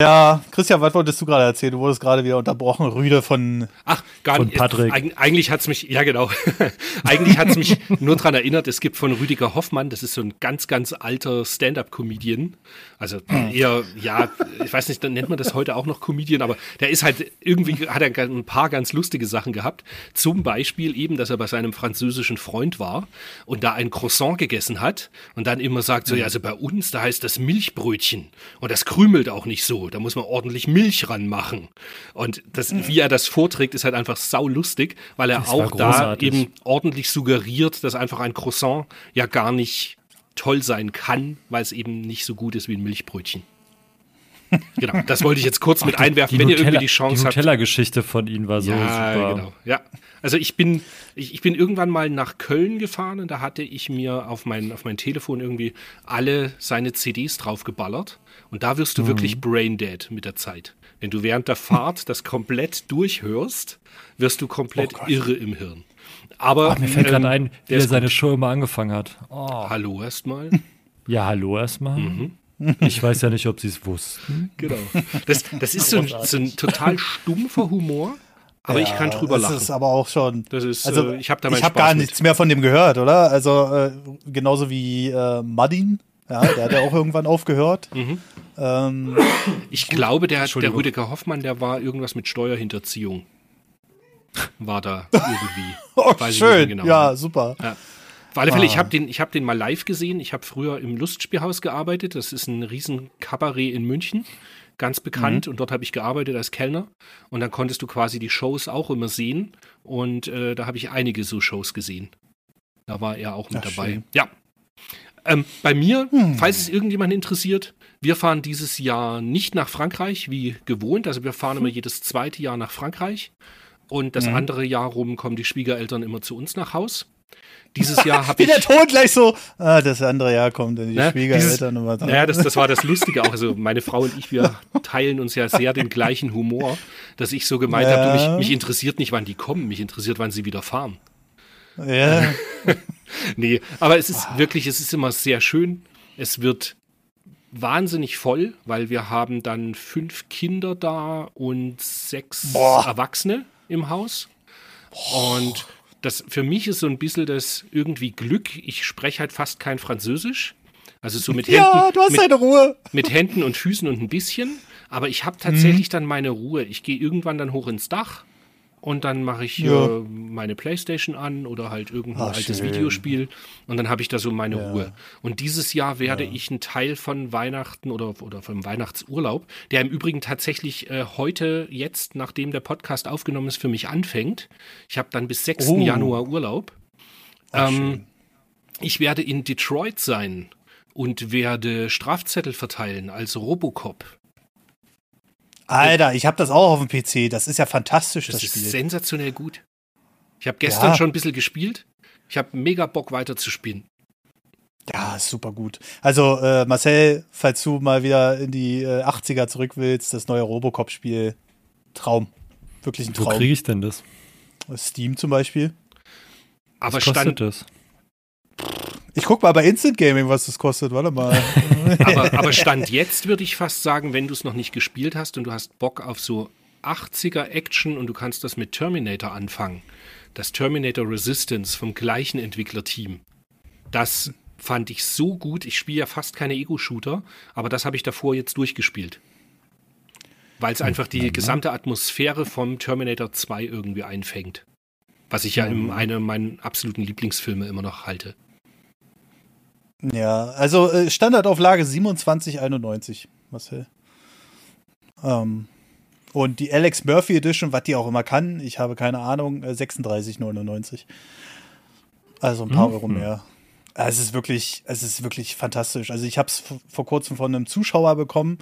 Ja, Christian, was wolltest du gerade erzählen? Du wurdest gerade wieder unterbrochen, Rüde von. Ach, gar nicht. Patrick. Eig eigentlich hat's mich, ja genau. eigentlich hat's mich nur daran erinnert, es gibt von Rüdiger Hoffmann, das ist so ein ganz, ganz alter Stand-up-Comedian. Also eher, ja, ich weiß nicht, dann nennt man das heute auch noch Comedian, aber der ist halt irgendwie, hat er ein paar ganz lustige Sachen gehabt. Zum Beispiel eben, dass er bei seinem französischen Freund war und da ein Croissant gegessen hat und dann immer sagt so, ja, also bei uns, da heißt das Milchbrötchen und das krümelt auch nicht so da muss man ordentlich Milch ranmachen. Und das, wie er das vorträgt, ist halt einfach saulustig, weil er das auch da eben ordentlich suggeriert, dass einfach ein Croissant ja gar nicht toll sein kann, weil es eben nicht so gut ist wie ein Milchbrötchen. genau, das wollte ich jetzt kurz Ach, mit einwerfen, wenn Nutella, ihr irgendwie die Chance die habt. Die Nutella-Geschichte von ihm war so ja, super. Genau. Ja, also ich bin, ich, ich, bin irgendwann mal nach Köln gefahren und da hatte ich mir auf mein, auf mein Telefon irgendwie alle seine CDs draufgeballert. Und da wirst du mhm. wirklich braindead mit der Zeit. Wenn du während der Fahrt das komplett durchhörst, wirst du komplett oh irre im Hirn. Aber Ach, mir fällt ähm, gerade ein, wie er seine gut. Show immer angefangen hat. Oh. Hallo erstmal. Ja, hallo erstmal. Mhm. Ich weiß ja nicht, ob sie es wussten. Genau. Das, das ist so ein, so ein total stumpfer Humor. Aber ja, ich kann drüber lachen. Das ist aber auch schon. Das ist, also, äh, ich habe da Ich habe gar nichts mehr von dem gehört, oder? Also äh, genauso wie äh, Muddin. Ja, der hat ja auch irgendwann aufgehört. Mhm. Ähm, ich glaube, der, der Rüdiger Hoffmann, der war irgendwas mit Steuerhinterziehung. War da irgendwie. oh, schön. Genau. Ja, super. Ja. Auf alle Fälle, ah. ich habe den, hab den mal live gesehen. Ich habe früher im Lustspielhaus gearbeitet. Das ist ein riesen Kabarett in München ganz bekannt mhm. und dort habe ich gearbeitet als Kellner und dann konntest du quasi die Shows auch immer sehen und äh, da habe ich einige so Shows gesehen. Da war er auch mit Ach, dabei. Schön. Ja. Ähm, bei mir, hm. falls es irgendjemand interessiert, wir fahren dieses Jahr nicht nach Frankreich wie gewohnt. Also wir fahren hm. immer jedes zweite Jahr nach Frankreich und das mhm. andere Jahr rum kommen die Schwiegereltern immer zu uns nach Haus. Dieses Jahr habe ich. Wie der Ton gleich so, ah, das andere Jahr kommt dann die ne? Schwiegereltern und was. Ja, das, das war das Lustige auch. Also meine Frau und ich, wir teilen uns ja sehr den gleichen Humor, dass ich so gemeint ja. habe, mich, mich interessiert nicht, wann die kommen, mich interessiert, wann sie wieder fahren. Ja. nee, aber es ist wirklich, es ist immer sehr schön. Es wird wahnsinnig voll, weil wir haben dann fünf Kinder da und sechs Boah. Erwachsene im Haus. Und das für mich ist so ein bisschen das irgendwie Glück. Ich spreche halt fast kein Französisch. Also so mit Händen. Ja, du hast mit, deine Ruhe. Mit Händen und Füßen und ein bisschen. Aber ich habe tatsächlich mhm. dann meine Ruhe. Ich gehe irgendwann dann hoch ins Dach und dann mache ich ja. äh, meine Playstation an oder halt irgendein Ach, altes schön. Videospiel und dann habe ich da so meine ja. Ruhe. Und dieses Jahr werde ja. ich einen Teil von Weihnachten oder, oder vom Weihnachtsurlaub, der im Übrigen tatsächlich äh, heute, jetzt, nachdem der Podcast aufgenommen ist, für mich anfängt. Ich habe dann bis 6. Oh. Januar Urlaub. Ach, ähm, ich werde in Detroit sein und werde Strafzettel verteilen als Robocop. Alter, ich habe das auch auf dem PC. Das ist ja fantastisch, das, das Spiel. ist sensationell gut. Ich habe gestern ja. schon ein bisschen gespielt. Ich habe mega Bock weiter zu spielen. Ja, super gut. Also äh, Marcel, falls du mal wieder in die äh, 80er zurück willst, das neue Robocop-Spiel, Traum. Wirklich ein Traum. Wo kriege ich denn das? Steam zum Beispiel. Aber Was kostet stand, das? Ich guck mal bei Instant Gaming, was das kostet. Warte mal. aber, aber Stand jetzt würde ich fast sagen, wenn du es noch nicht gespielt hast und du hast Bock auf so 80er Action und du kannst das mit Terminator anfangen. Das Terminator Resistance vom gleichen Entwicklerteam. Das fand ich so gut. Ich spiele ja fast keine Ego-Shooter, aber das habe ich davor jetzt durchgespielt. Weil es einfach die gesamte Atmosphäre vom Terminator 2 irgendwie einfängt. Was ich ja in einem meiner absoluten Lieblingsfilme immer noch halte. Ja, also äh, Standardauflage 2791, Marcel. Ähm, und die Alex Murphy Edition, was die auch immer kann, ich habe keine Ahnung, 36,99. Äh, also ein paar mhm. Euro mehr. Es ist wirklich, es ist wirklich fantastisch. Also ich habe es vor kurzem von einem Zuschauer bekommen,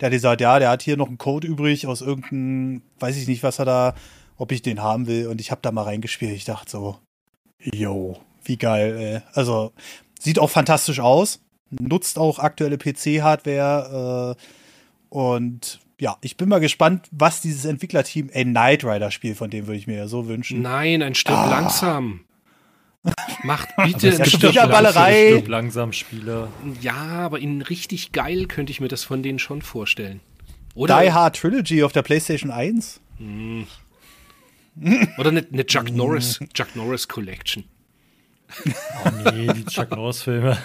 der hat gesagt, ja, der hat hier noch einen Code übrig aus irgendeinem, weiß ich nicht, was er da, ob ich den haben will. Und ich habe da mal reingespielt. Ich dachte so, yo, wie geil. Ey. Also Sieht auch fantastisch aus. Nutzt auch aktuelle PC-Hardware. Äh, und ja, ich bin mal gespannt, was dieses Entwicklerteam, ein Knight Rider-Spiel, von dem würde ich mir ja so wünschen. Nein, ein Stück ah. langsam. Macht bitte ein Stück Ballerei. Ein Stück langsam Spieler. Ja, aber in richtig geil könnte ich mir das von denen schon vorstellen. Oder Die Hard Trilogy auf der PlayStation 1. Hm. Oder eine, eine Chuck Norris, Chuck Norris Collection. Oh nee, die Chuck Norris-Filme.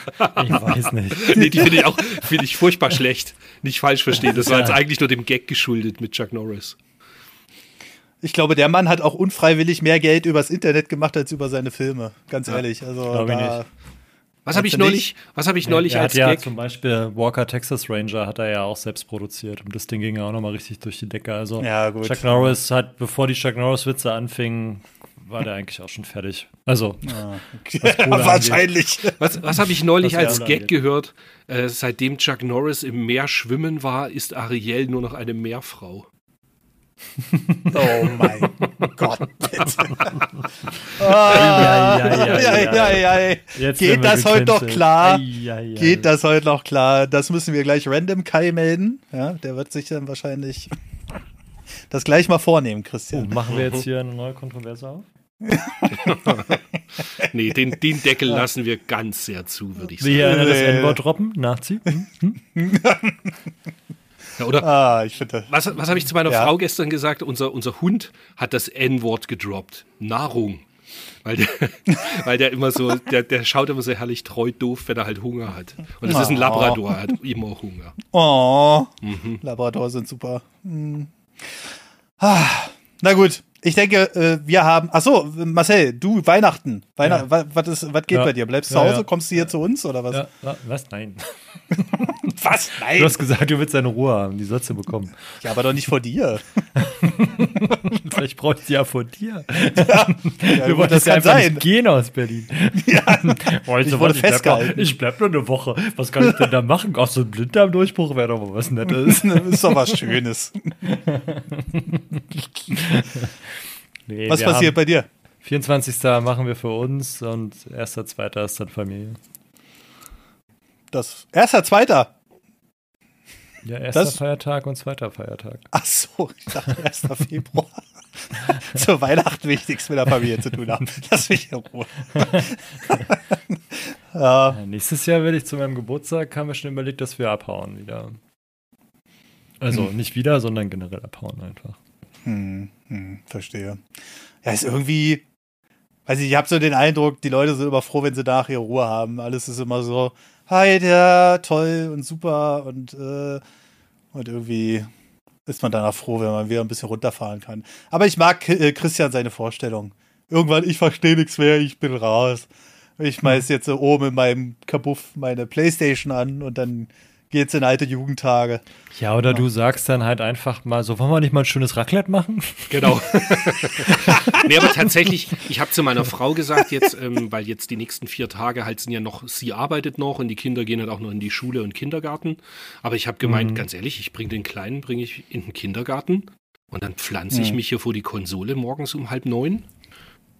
Ich weiß nicht. Nee, die finde ich auch find ich furchtbar schlecht. Nicht falsch verstehen. Das war jetzt eigentlich nur dem Gag geschuldet mit Chuck Norris. Ich glaube, der Mann hat auch unfreiwillig mehr Geld übers Internet gemacht als über seine Filme. Ganz ehrlich. Also glaube ich nicht. Was habe ich neulich, was habe ich neulich er als hat ja zum Beispiel Walker Texas Ranger hat er ja auch selbst produziert und das Ding ging ja auch nochmal richtig durch die Decke. Also ja, gut. Chuck Norris hat, bevor die Chuck Norris Witze anfingen, war der eigentlich auch schon fertig. Also ah, okay. wahrscheinlich. Was, was habe ich neulich als Gag angeht. gehört? Äh, seitdem Chuck Norris im Meer schwimmen war, ist Ariel nur noch eine Meerfrau. Oh mein Gott, bitte. Geht das heute noch klar? Geht das heute noch klar? Das müssen wir gleich Random Kai melden. Ja, der wird sich dann wahrscheinlich das gleich mal vornehmen, Christian. Oh, machen wir jetzt hier eine neue Kontroverse auf? nee, den, den Deckel lassen wir ganz sehr zu, würde ich sagen. Wie einer das N-Wort droppen? Nachziehen? Hm? hm? Ja, oder ah, ich finde. Was, was habe ich zu meiner ja. Frau gestern gesagt? Unser, unser Hund hat das N-Wort gedroppt. Nahrung. Weil der, weil der immer so, der, der schaut immer so herrlich treu doof, wenn er halt Hunger hat. Und das oh. ist ein Labrador, er hat immer Hunger. Oh, mhm. Labrador sind super. Hm. Ah, na gut, ich denke, äh, wir haben. Achso, Marcel, du, Weihnachten. Weihnacht, ja. was, ist, was geht ja. bei dir? Bleibst du ja, zu Hause? Kommst du hier zu uns oder was? Was? Nein. was? Nein. Du hast gesagt, du willst deine Ruhe haben. Die sollst du bekommen. Ja, aber doch nicht vor dir. Vielleicht brauche ich die ja vor dir. Ja, du wolltest ja einfach sein. gehen aus Berlin. Ja. Heute ich wurde ich festgehalten. Bleib ich bleib nur eine Woche. Was kann ich denn da machen? Ach, so ein Blinddarmdurchbruch wäre doch mal was Nettes. ist doch was Schönes. Nee, Was passiert bei dir? 24. machen wir für uns und 1.2. ist dann Familie. Das erster, zweiter. Ja, erster das, Feiertag und zweiter Feiertag. Ach so, ich dachte 1. Februar. Zur Weihnachten wichtigst mit der Familie zu tun haben. Lass mich in Ruhe. ja. Nächstes Jahr werde ich zu meinem Geburtstag, haben wir schon überlegt, dass wir abhauen wieder. Also hm. nicht wieder, sondern generell abhauen einfach. Hm, hm, verstehe. Ja, ist irgendwie, weiß ich, ich habe so den Eindruck, die Leute sind immer froh, wenn sie nach ihre Ruhe haben. Alles ist immer so, hi, der, toll und super und, äh, und irgendwie ist man danach froh, wenn man wieder ein bisschen runterfahren kann. Aber ich mag äh, Christian seine Vorstellung. Irgendwann, ich verstehe nichts mehr, ich bin raus. Ich schmeiß jetzt so oben in meinem Kabuff meine Playstation an und dann geht's in alte Jugendtage. Ja, oder ja. du sagst dann halt einfach mal so, wollen wir nicht mal ein schönes Raclette machen? Genau. nee, aber tatsächlich, ich habe zu meiner Frau gesagt jetzt, ähm, weil jetzt die nächsten vier Tage halt sind ja noch, sie arbeitet noch und die Kinder gehen halt auch noch in die Schule und Kindergarten. Aber ich habe gemeint, mhm. ganz ehrlich, ich bringe den Kleinen, bringe ich in den Kindergarten und dann pflanze ich mhm. mich hier vor die Konsole morgens um halb neun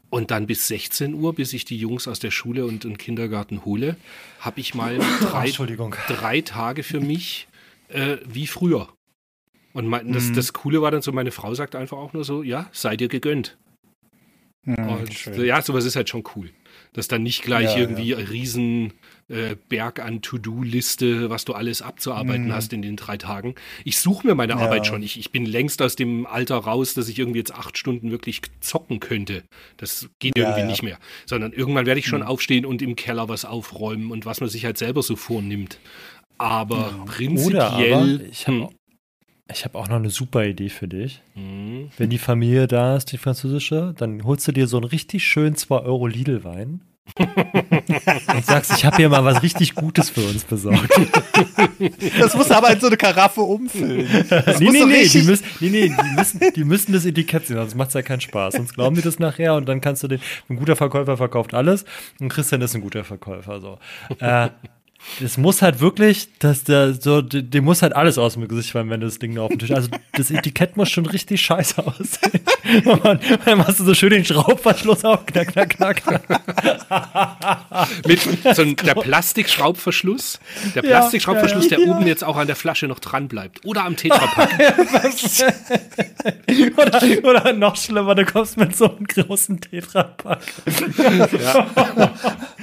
und dann bis 16 Uhr, bis ich die Jungs aus der Schule und den Kindergarten hole, habe ich mal drei, drei Tage für mich äh, wie früher. Und mein, das, mhm. das Coole war dann so, meine Frau sagt einfach auch nur so, ja, sei dir gegönnt. Mhm, und, ja, sowas ist halt schon cool. Dass dann nicht gleich ja, irgendwie ja. riesen äh, Berg an To-Do-Liste, was du alles abzuarbeiten mhm. hast in den drei Tagen. Ich suche mir meine ja. Arbeit schon. Ich, ich bin längst aus dem Alter raus, dass ich irgendwie jetzt acht Stunden wirklich zocken könnte. Das geht irgendwie nicht mehr. Sondern irgendwann werde ich schon mhm. aufstehen und im Keller was aufräumen und was man sich halt selber so vornimmt. Aber prinzipiell. Aber ich habe hm. Ich habe auch noch eine super Idee für dich. Mhm. Wenn die Familie da ist, die französische, dann holst du dir so einen richtig schönen 2 Euro Lidl-Wein und sagst, ich habe hier mal was richtig Gutes für uns besorgt. Das musst du aber in so eine Karaffe umfüllen. Das nee, nee, nee, die müssen, nee, nee, die müssen, die müssen das Etikett sehen, sonst macht es ja keinen Spaß. Sonst glauben die das nachher und dann kannst du den, ein guter Verkäufer verkauft alles und Christian ist ein guter Verkäufer. So. Äh, das muss halt wirklich, dass der so, dem muss halt alles aus dem Gesicht fallen, wenn du das Ding da auf dem Tisch. Also das Etikett muss schon richtig scheiße aussehen. Und dann machst du so schön den Schraubverschluss auf, knack, knack, knack. Mit so einem, der Plastikschraubverschluss, der Plastikschraubverschluss, ja, ja, der ja. oben jetzt auch an der Flasche noch dran bleibt. Oder am Tetrapack. oder, oder noch schlimmer, du kommst mit so einem großen Tetrapack. Ja.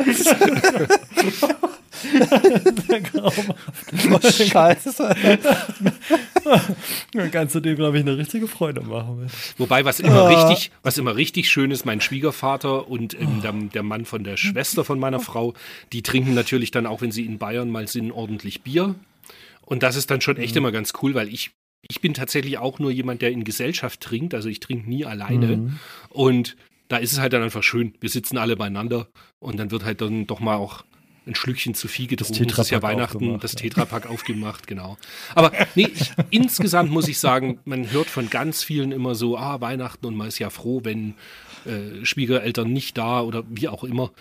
oh, Scheiße. Dann kannst du dem, glaube ich, eine richtige Freude machen. Wobei, was immer, ja. richtig, was immer richtig schön ist, mein Schwiegervater und ähm, der, der, Mann von der Schwester von meiner Frau, die trinken natürlich dann auch, wenn sie in Bayern mal sind, ordentlich Bier. Und das ist dann schon echt mhm. immer ganz cool, weil ich, ich bin tatsächlich auch nur jemand, der in Gesellschaft trinkt. Also ich trinke nie alleine. Mhm. Und da ist es halt dann einfach schön. Wir sitzen alle beieinander und dann wird halt dann doch mal auch ein Schlückchen zu viel getrunken. Das, ist ja Weihnachten, das ja. Tetrapack aufgemacht, genau. Aber nee, ich, insgesamt muss ich sagen, man hört von ganz vielen immer so, ah, Weihnachten und man ist ja froh, wenn äh, Schwiegereltern nicht da oder wie auch immer.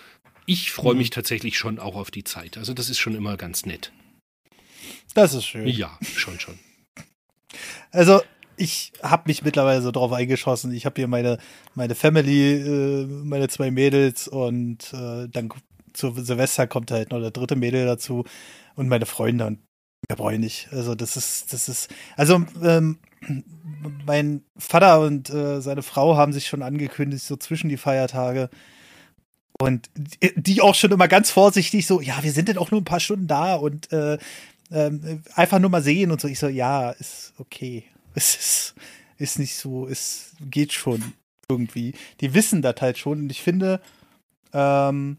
Ich freue mhm. mich tatsächlich schon auch auf die Zeit. Also das ist schon immer ganz nett. Das ist schön. Ja, schon, schon. Also ich habe mich mittlerweile so drauf eingeschossen. Ich habe hier meine, meine Family, äh, meine zwei Mädels und äh, dann zu Silvester kommt halt noch der dritte Mädel dazu und meine Freunde und mehr brauche ich nicht. Also das ist, das ist, also ähm, mein Vater und äh, seine Frau haben sich schon angekündigt, so zwischen die Feiertage. Und die auch schon immer ganz vorsichtig so, ja, wir sind denn auch nur ein paar Stunden da und äh, äh, einfach nur mal sehen und so. Ich so, ja, ist okay. Es ist, ist nicht so, es geht schon irgendwie. Die wissen das halt schon und ich finde, ähm,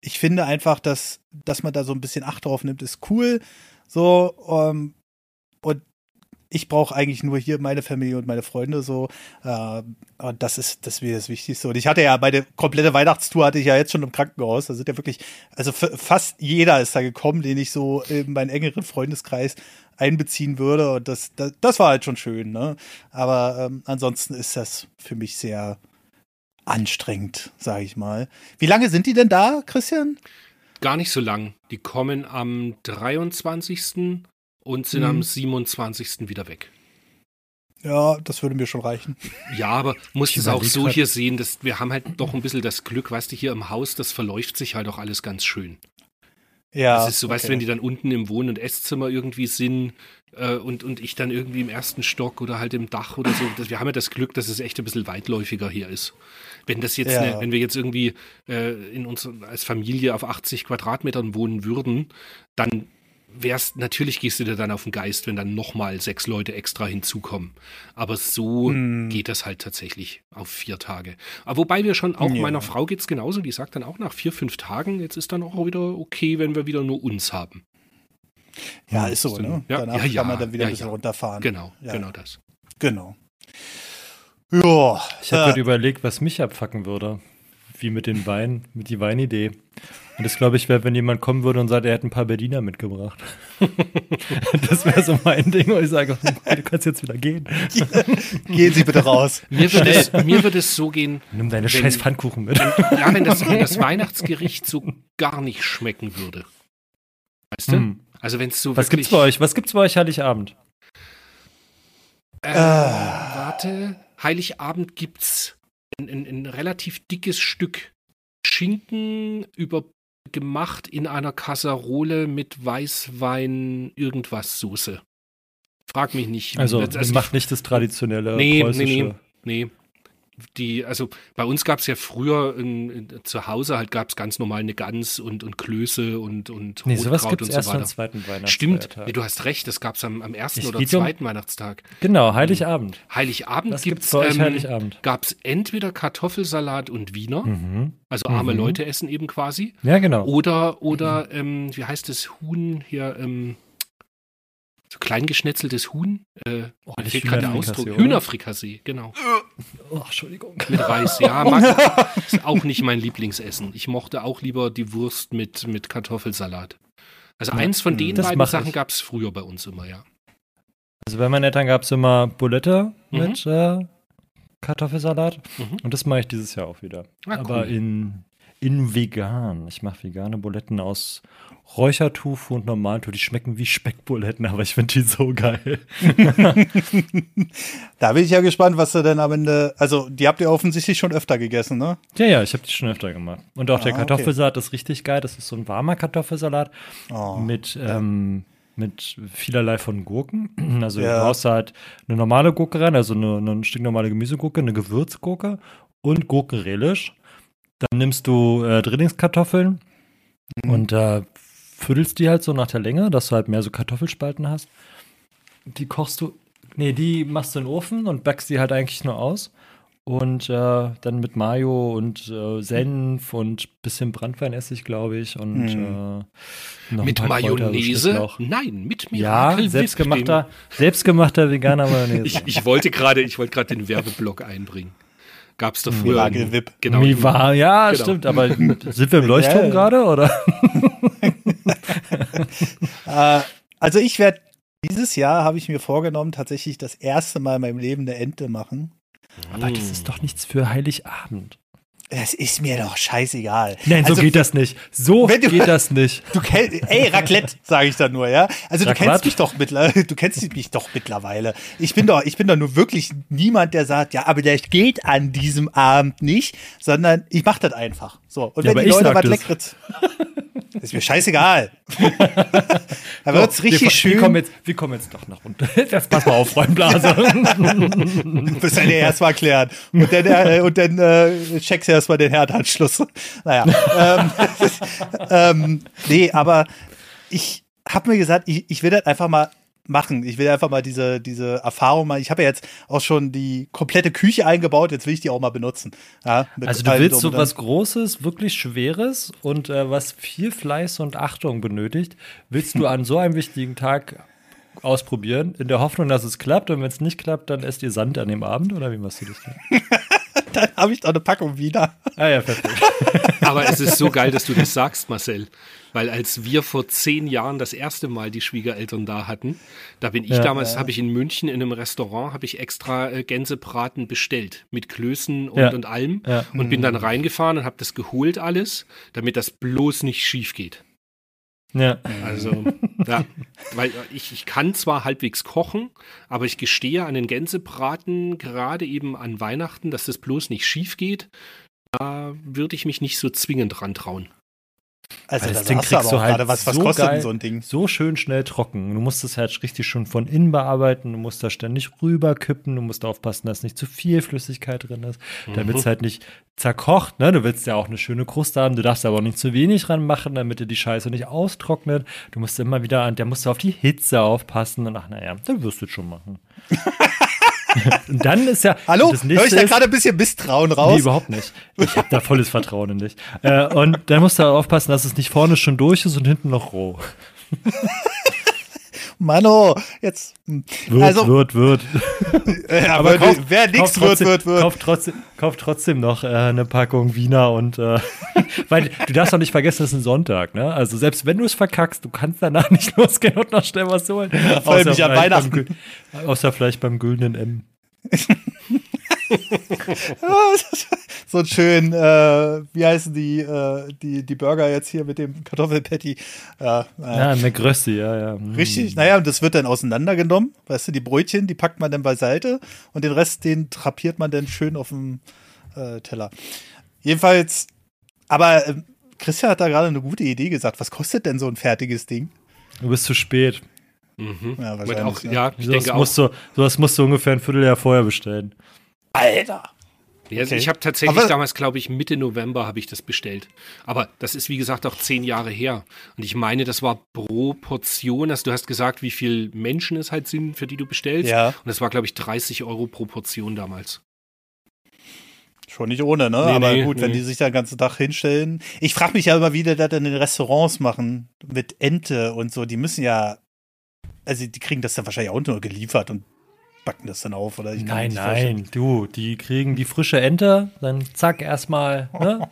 ich finde einfach, dass, dass man da so ein bisschen Acht drauf nimmt, ist cool. So, ähm, und ich brauche eigentlich nur hier meine Familie und meine Freunde so. Äh, und das ist, das wäre das Wichtigste. Und ich hatte ja meine komplette Weihnachtstour hatte ich ja jetzt schon im Krankenhaus. Da sind ja wirklich, also fast jeder ist da gekommen, den ich so in meinen engeren Freundeskreis einbeziehen würde. Und das, das, das war halt schon schön, ne? Aber ähm, ansonsten ist das für mich sehr anstrengend, sage ich mal. Wie lange sind die denn da, Christian? Gar nicht so lang. Die kommen am 23. und sind hm. am 27. wieder weg. Ja, das würde mir schon reichen. Ja, aber muss es auch so grad. hier sehen, dass wir haben halt doch ein bisschen das Glück, weißt du, hier im Haus, das verläuft sich halt auch alles ganz schön. Ja. Das ist so, okay. weißt du, wenn die dann unten im Wohn- und Esszimmer irgendwie sind äh, und, und ich dann irgendwie im ersten Stock oder halt im Dach oder so. Das, wir haben ja das Glück, dass es echt ein bisschen weitläufiger hier ist. Wenn das jetzt, ja. ne, wenn wir jetzt irgendwie äh, in uns als Familie auf 80 Quadratmetern wohnen würden, dann wär's, natürlich gehst du dir dann auf den Geist, wenn dann nochmal sechs Leute extra hinzukommen. Aber so hm. geht das halt tatsächlich auf vier Tage. Aber wobei wir schon, auch ja. meiner Frau geht's genauso, die sagt dann auch nach vier, fünf Tagen, jetzt ist dann auch wieder okay, wenn wir wieder nur uns haben. Ja, ist so, ne? Ja, Danach ja, ja, kann man dann wieder ein bisschen runterfahren. Genau, genau das. Genau. Ja. Ich habe äh, überlegt, was mich abfacken würde. Wie mit den Weinen, mit die Weinidee. Und das glaube ich wäre, wenn jemand kommen würde und sagt, er hätte ein paar Berliner mitgebracht. das wäre so mein Ding, wo ich sage, du kannst jetzt wieder gehen. Gehen Sie bitte raus. Mir würde, es, mir würde es so gehen. Nimm deine wenn, scheiß Pfannkuchen mit. Wenn, ja, wenn das, wenn das Weihnachtsgericht so gar nicht schmecken würde. Weißt du? Hm. Also wenn es so Was gibt's bei euch? Was gibt's bei euch Heiligabend? Äh, warte. Heiligabend gibt's ein, ein, ein relativ dickes Stück Schinken über gemacht in einer Kasserole mit Weißwein irgendwas Soße. Frag mich nicht. Also, also macht nicht das traditionelle nee, preußische. Nee, nee, nee die, also bei uns gab es ja früher in, in, zu Hause halt gab es ganz normal eine Gans und, und Klöße und, und nee, sowas gibt's und so erst weiter. am zweiten Weihnachtsfeiertag. Stimmt, nee, du hast recht, das gab es am, am ersten ich oder zweiten um, Weihnachtstag. Genau, Heiligabend. Heiligabend Was gibt's, gibt's ähm, Heiligabend? Gab es entweder Kartoffelsalat und Wiener, mhm. also arme mhm. Leute essen eben quasi. Ja, genau. Oder, oder mhm. ähm, wie heißt das Huhn hier, ähm, so klein geschnetzeltes Huhn. Äh, oh, mir fehlt gerade der Ausdruck. Hühnerfrikassee, genau. Oh, Entschuldigung. Mit Reis, ja. Mag, ist auch nicht mein Lieblingsessen. Ich mochte auch lieber die Wurst mit, mit Kartoffelsalat. Also ja, eins von den beiden Sachen gab es früher bei uns immer, ja. Also bei meinen Eltern gab es immer Bulette mhm. mit äh, Kartoffelsalat. Mhm. Und das mache ich dieses Jahr auch wieder. Ah, Aber cool. in, in vegan. Ich mache vegane Buletten aus Räuchertofu und Normaltofu, die schmecken wie Speckbuletten, aber ich finde die so geil. da bin ich ja gespannt, was du denn am Ende, also die habt ihr offensichtlich schon öfter gegessen, ne? Ja, ja, ich habe die schon öfter gemacht. Und auch ah, der Kartoffelsalat okay. ist richtig geil, das ist so ein warmer Kartoffelsalat oh, mit, ja. ähm, mit vielerlei von Gurken. Also ja. du brauchst halt eine normale Gurke rein, also eine, eine stinknormale Gemüsegurke, eine Gewürzgurke und Gurkenrelish. Dann nimmst du äh, Drillingskartoffeln, Mhm. Und äh, füttelst die halt so nach der Länge, dass du halt mehr so Kartoffelspalten hast. Die kochst du, nee, die machst du in den Ofen und backst die halt eigentlich nur aus. Und äh, dann mit Mayo und äh, Senf und bisschen Brandweinessig, glaube ich. Und mm. äh, mit Mayonnaise? Nein, mit Miracle Ja, selbstgemachter, selbstgemachter veganer Mayonnaise. ich, ich wollte gerade den Werbeblock einbringen. Gab es da früher. Miracle Whip. Genau. Miva, ja, genau. stimmt. Aber sind wir im Leuchtturm gerade, oder? Äh, also ich werde dieses Jahr habe ich mir vorgenommen, tatsächlich das erste Mal in meinem Leben eine Ente machen. Aber das ist doch nichts für Heiligabend. Es ist mir doch scheißegal. Nein, so also, geht das nicht. So du, geht das nicht. Du kennst, ey, Raclette, sage ich da nur, ja. Also du kennst mich doch mittlerweile, du kennst mich doch mittlerweile. Ich bin doch, ich bin doch nur wirklich niemand, der sagt, ja, aber das geht an diesem Abend nicht, sondern ich mache das einfach. So. Und ja, wenn die Leute was Leckeres. Ist mir scheißegal. da wird es richtig wir, schön. Wir kommen, jetzt, wir kommen jetzt doch nach unten. Jetzt pass mal auf, Freundblase. Bis dann erstmal klären. Und dann, äh, und dann äh, checkst du erstmal den Herdanschluss. Naja. ähm, ähm, nee, aber ich habe mir gesagt, ich, ich will das einfach mal machen. Ich will einfach mal diese, diese Erfahrung mal. Ich habe ja jetzt auch schon die komplette Küche eingebaut, jetzt will ich die auch mal benutzen. Ja, also du willst so was Großes, wirklich Schweres und äh, was viel Fleiß und Achtung benötigt, willst du an so einem wichtigen Tag ausprobieren, in der Hoffnung, dass es klappt und wenn es nicht klappt, dann esst ihr Sand an dem Abend oder wie machst du das denn? dann habe ich doch eine Packung wieder. Ah ja, perfekt. Aber es ist so geil, dass du das sagst, Marcel. Weil als wir vor zehn Jahren das erste Mal die Schwiegereltern da hatten, da bin ich ja, damals, ja. habe ich in München in einem Restaurant, habe ich extra äh, Gänsebraten bestellt mit Klößen und, ja. und allem und bin dann mhm. reingefahren und habe das geholt alles, damit das bloß nicht schief geht. Ja. Also, ja, weil ich, ich kann zwar halbwegs kochen, aber ich gestehe an den Gänsebraten, gerade eben an Weihnachten, dass das bloß nicht schief geht. Da würde ich mich nicht so zwingend rantrauen. Also das Ding kriegst du halt was, was so kostet geil, so ein Ding? So schön schnell trocken. Du musst es halt richtig schon von innen bearbeiten. Du musst da ständig rüberkippen. Du musst aufpassen, dass nicht zu viel Flüssigkeit drin ist, damit es mhm. halt nicht zerkocht. Ne? Du willst ja auch eine schöne Kruste haben. Du darfst aber auch nicht zu wenig ranmachen, damit dir die Scheiße nicht austrocknet. Du musst immer wieder an, der musst du auf die Hitze aufpassen. Und ach naja, dann wirst du es schon machen. Und dann ist ja. Hallo? Das Hör ich da gerade ein bisschen Misstrauen raus? Nee, überhaupt nicht. Ich habe da volles Vertrauen in dich. Äh, und dann musst du aufpassen, dass es nicht vorne schon durch ist und hinten noch roh. Mano, jetzt. Hm. Wird, also, wird, wird. Äh, aber, aber kauf, wer nichts wird, wird, wird. Kauf trotzdem, kauf trotzdem noch äh, eine Packung Wiener und äh, weil du darfst doch nicht vergessen, es ist ein Sonntag, ne? Also selbst wenn du es verkackst, du kannst danach nicht losgehen und noch schnell was holen. Ja, vor allem nicht an Weihnachten. Beim, außer vielleicht beim güldenen M. so schön, äh, wie heißen die, äh, die, die Burger jetzt hier mit dem Kartoffelpatty? Ja, äh, ja McRösti, ja, ja. Mm. Richtig, naja, und das wird dann auseinandergenommen. Weißt du, die Brötchen, die packt man dann beiseite und den Rest, den trapiert man dann schön auf dem äh, Teller. Jedenfalls, aber äh, Christian hat da gerade eine gute Idee gesagt. Was kostet denn so ein fertiges Ding? Du bist zu spät. Mhm. Ja, wahrscheinlich. Auch, ja, ich denke auch. Musst du, sowas musst du ungefähr ein Vierteljahr vorher bestellen. Alter! Ja, okay. Ich habe tatsächlich Aber damals, glaube ich, Mitte November habe ich das bestellt. Aber das ist, wie gesagt, auch zehn Jahre her. Und ich meine, das war pro Portion. Also du hast gesagt, wie viele Menschen es halt sind, für die du bestellst. Ja. Und das war, glaube ich, 30 Euro pro Portion damals. Schon nicht ohne, ne? Nee, Aber nee, gut, nee. wenn die sich da den ganzen Tag hinstellen. Ich frage mich ja immer, wie die das in den Restaurants machen mit Ente und so. Die müssen ja, also die kriegen das dann wahrscheinlich auch nur geliefert und backen das dann auf, oder? nein, nein, du, die kriegen die frische Ente, dann zack, erstmal, ne?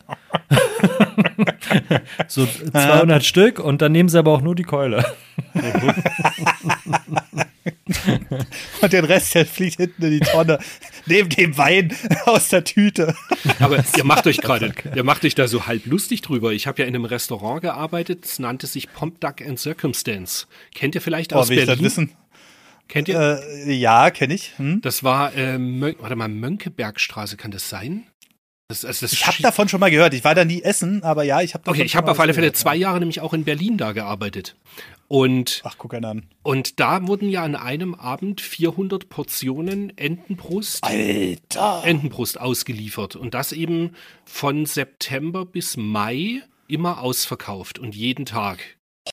so 200 Stück und dann nehmen sie aber auch nur die Keule. und den Rest, der fliegt hinten in die Tonne, neben dem Wein aus der Tüte. Aber ihr macht euch gerade, ihr macht euch da so halb lustig drüber. Ich habe ja in einem Restaurant gearbeitet, es nannte sich Pomp Duck and Circumstance. Kennt ihr vielleicht aus oh, will Berlin? Ich das wissen? Kennt ihr? Äh, ja, kenne ich. Hm? Das war, äh, warte mal, Mönckebergstraße, kann das sein? Das, also das ich habe davon schon mal gehört. Ich war da nie essen, aber ja, ich habe Okay, ich habe auf alle Fälle zwei Jahre nämlich auch in Berlin da gearbeitet. Und, Ach, guck einen an. Und da wurden ja an einem Abend 400 Portionen Entenbrust, Alter. Entenbrust ausgeliefert. Und das eben von September bis Mai immer ausverkauft und jeden Tag.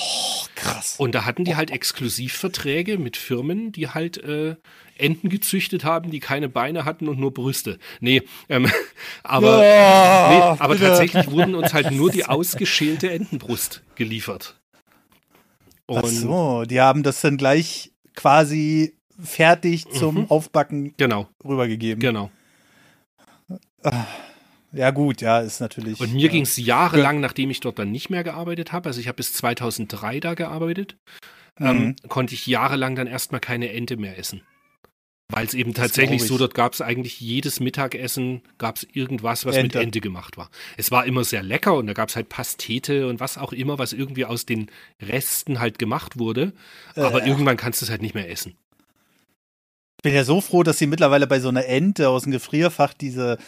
Oh, krass. Und da hatten die halt Exklusivverträge mit Firmen, die halt äh, Enten gezüchtet haben, die keine Beine hatten und nur Brüste. Nee, ähm, aber, ja, nee, aber tatsächlich wurden uns halt nur die ausgeschälte Entenbrust geliefert. Und Ach so, die haben das dann gleich quasi fertig zum mhm. Aufbacken genau. rübergegeben. Genau. Ah, ja, gut, ja, ist natürlich. Und mir ja. ging es jahrelang, nachdem ich dort dann nicht mehr gearbeitet habe, also ich habe bis 2003 da gearbeitet, ähm, mhm. ähm, konnte ich jahrelang dann erstmal keine Ente mehr essen. Weil es eben tatsächlich so, dort gab es eigentlich jedes Mittagessen, gab es irgendwas, was Ente. mit Ente gemacht war. Es war immer sehr lecker und da gab es halt Pastete und was auch immer, was irgendwie aus den Resten halt gemacht wurde. Aber äh. irgendwann kannst du es halt nicht mehr essen. Ich bin ja so froh, dass sie mittlerweile bei so einer Ente aus dem Gefrierfach diese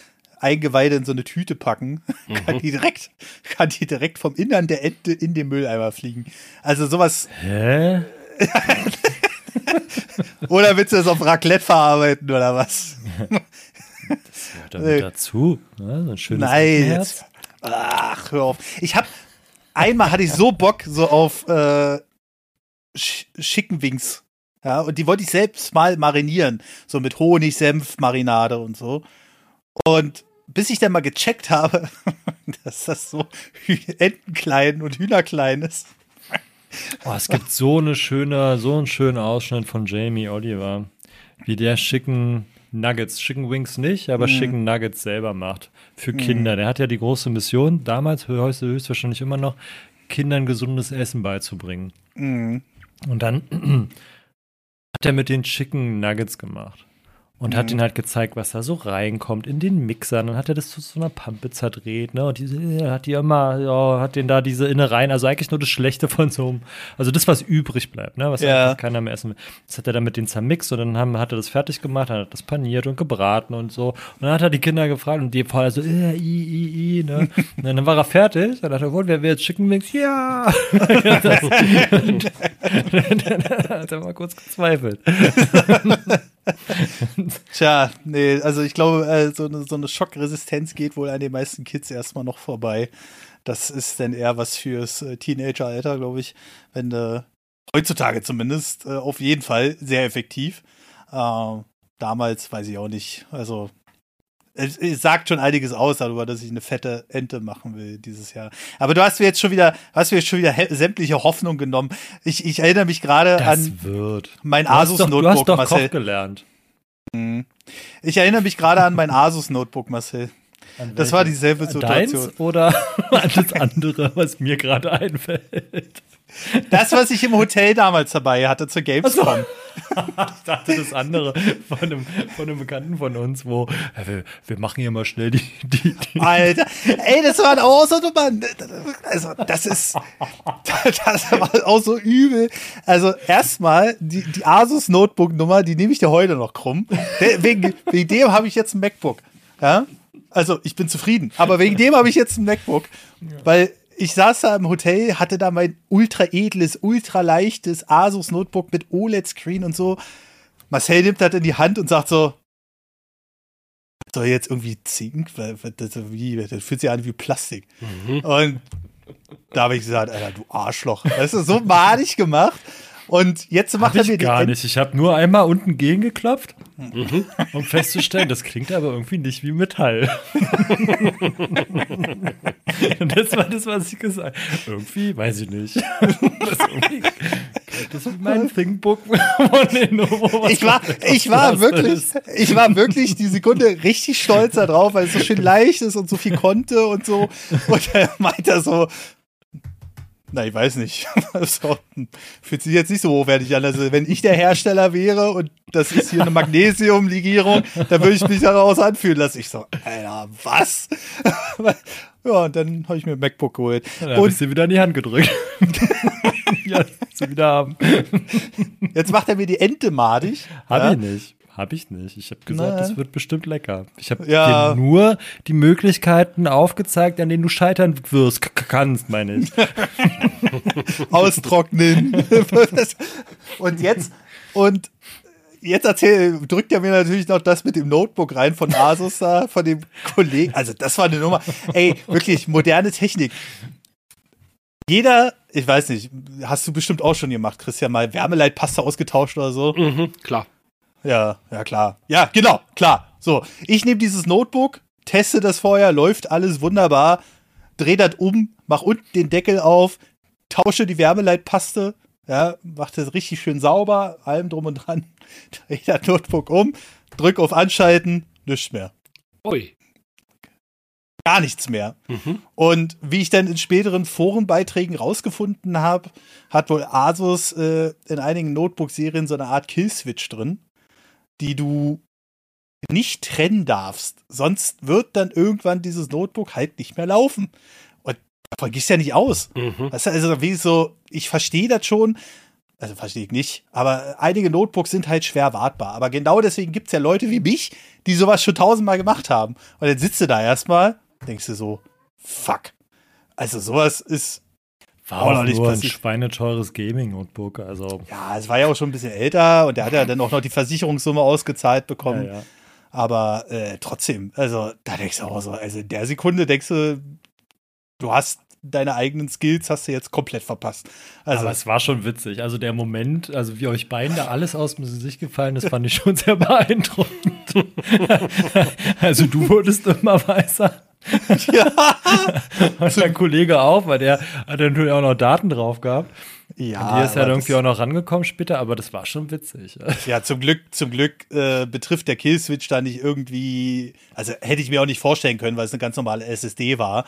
Eingeweide in so eine Tüte packen, mhm. kann die direkt, kann die direkt vom Innern der Ente in den Mülleimer fliegen. Also sowas. Hä? oder willst du das auf Raclette verarbeiten oder was? Das gehört damit dazu. Ne? So ein schönes Nein. Jetzt, ach, hör auf. Ich hab, einmal hatte ich so Bock so auf äh, Wings. Ja, und die wollte ich selbst mal marinieren. So mit Honig, Senf, Marinade und so. Und bis ich dann mal gecheckt habe, dass das so Entenklein und Hühnerklein ist. Oh, es gibt so eine schöne, so einen schönen Ausschnitt von Jamie Oliver, wie der schicken Nuggets, Chicken Wings nicht, aber mhm. Chicken Nuggets selber macht für mhm. Kinder. Der hat ja die große Mission, damals heute höchstwahrscheinlich immer noch, Kindern gesundes Essen beizubringen. Mhm. Und dann hat er mit den Chicken Nuggets gemacht und mhm. hat ihnen halt gezeigt, was da so reinkommt in den Mixer. Dann hat er das zu so einer Pampe zerdreht, ne? Und diese, äh, hat die immer, ja, hat den da diese Innereien, also eigentlich nur das Schlechte von so einem, also das, was übrig bleibt, ne? Was ja. keiner mehr essen will. Das hat er dann mit denen zermixt und dann haben, hat er das fertig gemacht, hat das paniert und gebraten und so. Und dann hat er die Kinder gefragt und die vorher so, äh, i, i, i, ne? und dann war er fertig. Dann hat er wohl, wer will jetzt Chicken Wings? Ja! dann hat er mal kurz gezweifelt. Tja, nee, also ich glaube, äh, so, eine, so eine Schockresistenz geht wohl an den meisten Kids erstmal noch vorbei. Das ist dann eher was fürs äh, Teenageralter, glaube ich, wenn äh, heutzutage zumindest äh, auf jeden Fall sehr effektiv. Äh, damals weiß ich auch nicht. Also es, es, sagt schon einiges aus darüber, dass ich eine fette Ente machen will dieses Jahr. Aber du hast mir jetzt schon wieder, hast mir jetzt schon wieder sämtliche Hoffnung genommen. Ich, ich erinnere mich gerade an wird. mein Asus doch, Notebook. Du hast doch Marcel. Koch gelernt. Mhm. Ich erinnere mich gerade an mein Asus Notebook, Marcel. Das war dieselbe Situation. Deins oder an das andere, was mir gerade einfällt? Das, was ich im Hotel damals dabei hatte zur Gamescom. Also, ich dachte das andere von einem, von einem Bekannten von uns, wo ja, wir, wir, machen hier mal schnell die, die, die Alter, ey, das war auch so Mann. Also, das ist das war auch so übel. Also, erstmal die, die Asus Notebook Nummer, die nehme ich dir heute noch krumm. Wegen, wegen dem habe ich jetzt ein MacBook. Ja? Also, ich bin zufrieden, aber wegen dem habe ich jetzt ein MacBook, weil ich saß da im Hotel, hatte da mein ultra edles, ultra leichtes Asus Notebook mit OLED-Screen und so. Marcel nimmt das in die Hand und sagt so, soll jetzt irgendwie Zink? Das, wie, das fühlt sich an wie Plastik. Mhm. Und da habe ich gesagt, Alter, du Arschloch. Das ist so madig gemacht. Und jetzt macht hab er mir gar nicht. Ich habe nur einmal unten gegengeklopft, mhm. um festzustellen, das klingt aber irgendwie nicht wie Metall. Und das war das, was ich gesagt habe. Irgendwie, weiß ich nicht. Das, das ist mein Thinkbook von Lenovo. Ich war, ich war wirklich, ich war wirklich die Sekunde richtig stolz darauf, weil es so schön leicht ist und so viel konnte und so. Und er meinte so, na, ich weiß nicht. fühlt sich jetzt nicht so hochwertig an. Also, wenn ich der Hersteller wäre und das ist hier eine Magnesiumlegierung, dann würde ich mich daraus anfühlen lassen. Ich so, Alter, was? ja, und dann habe ich mir ein MacBook geholt. Ja, und du wieder in die Hand gedrückt. ja, zu wieder haben. Jetzt macht er mir die Ente madig. Hab ja? ich nicht. Habe ich nicht. Ich habe gesagt, es wird bestimmt lecker. Ich habe ja. dir nur die Möglichkeiten aufgezeigt, an denen du scheitern wirst. K kannst, meine ich. Austrocknen. und jetzt, und jetzt erzähl, drückt er mir natürlich noch das mit dem Notebook rein von Asus da, von dem Kollegen. Also, das war eine Nummer. Ey, wirklich moderne Technik. jeder, ich weiß nicht, hast du bestimmt auch schon gemacht, Christian, mal Wärmeleitpaste ausgetauscht oder so? Mhm, klar. Ja, ja, klar. Ja, genau, klar. So, ich nehme dieses Notebook, teste das vorher, läuft alles wunderbar, drehe das um, mach unten den Deckel auf, tausche die Wärmeleitpaste, ja, mach das richtig schön sauber, allem drum und dran, drehe das Notebook um, drück auf Anschalten, nichts mehr. Ui. Gar nichts mehr. Mhm. Und wie ich dann in späteren Forenbeiträgen rausgefunden habe, hat wohl Asus äh, in einigen Notebook-Serien so eine Art Killswitch drin, die du nicht trennen darfst. Sonst wird dann irgendwann dieses Notebook halt nicht mehr laufen. Und davon gehst du ja nicht aus. Mhm. Weißt du, also wie so, ich verstehe das schon, also verstehe ich nicht, aber einige Notebooks sind halt schwer wartbar. Aber genau deswegen gibt es ja Leute wie mich, die sowas schon tausendmal gemacht haben. Und dann sitzt du da erstmal, denkst du so, fuck. Also sowas ist war auch nicht nur passiert. ein schweineteures Gaming-Notebook. Also. Ja, es war ja auch schon ein bisschen älter und der hat ja dann auch noch die Versicherungssumme ausgezahlt bekommen. Ja, ja. Aber äh, trotzdem, also da denkst du auch so, also in der Sekunde denkst du, du hast deine eigenen Skills hast du jetzt komplett verpasst. Also, Aber es war schon witzig. Also der Moment, also wie euch beiden da alles aus dem Gesicht gefallen ist, fand ich schon sehr beeindruckend. also du wurdest immer weißer. ja. Und dein Kollege auch, weil der hat natürlich auch noch Daten drauf gehabt. Ja. Und die ist ja irgendwie auch noch rangekommen später, aber das war schon witzig. Ja, zum Glück, zum Glück äh, betrifft der Killswitch da nicht irgendwie, also hätte ich mir auch nicht vorstellen können, weil es eine ganz normale SSD war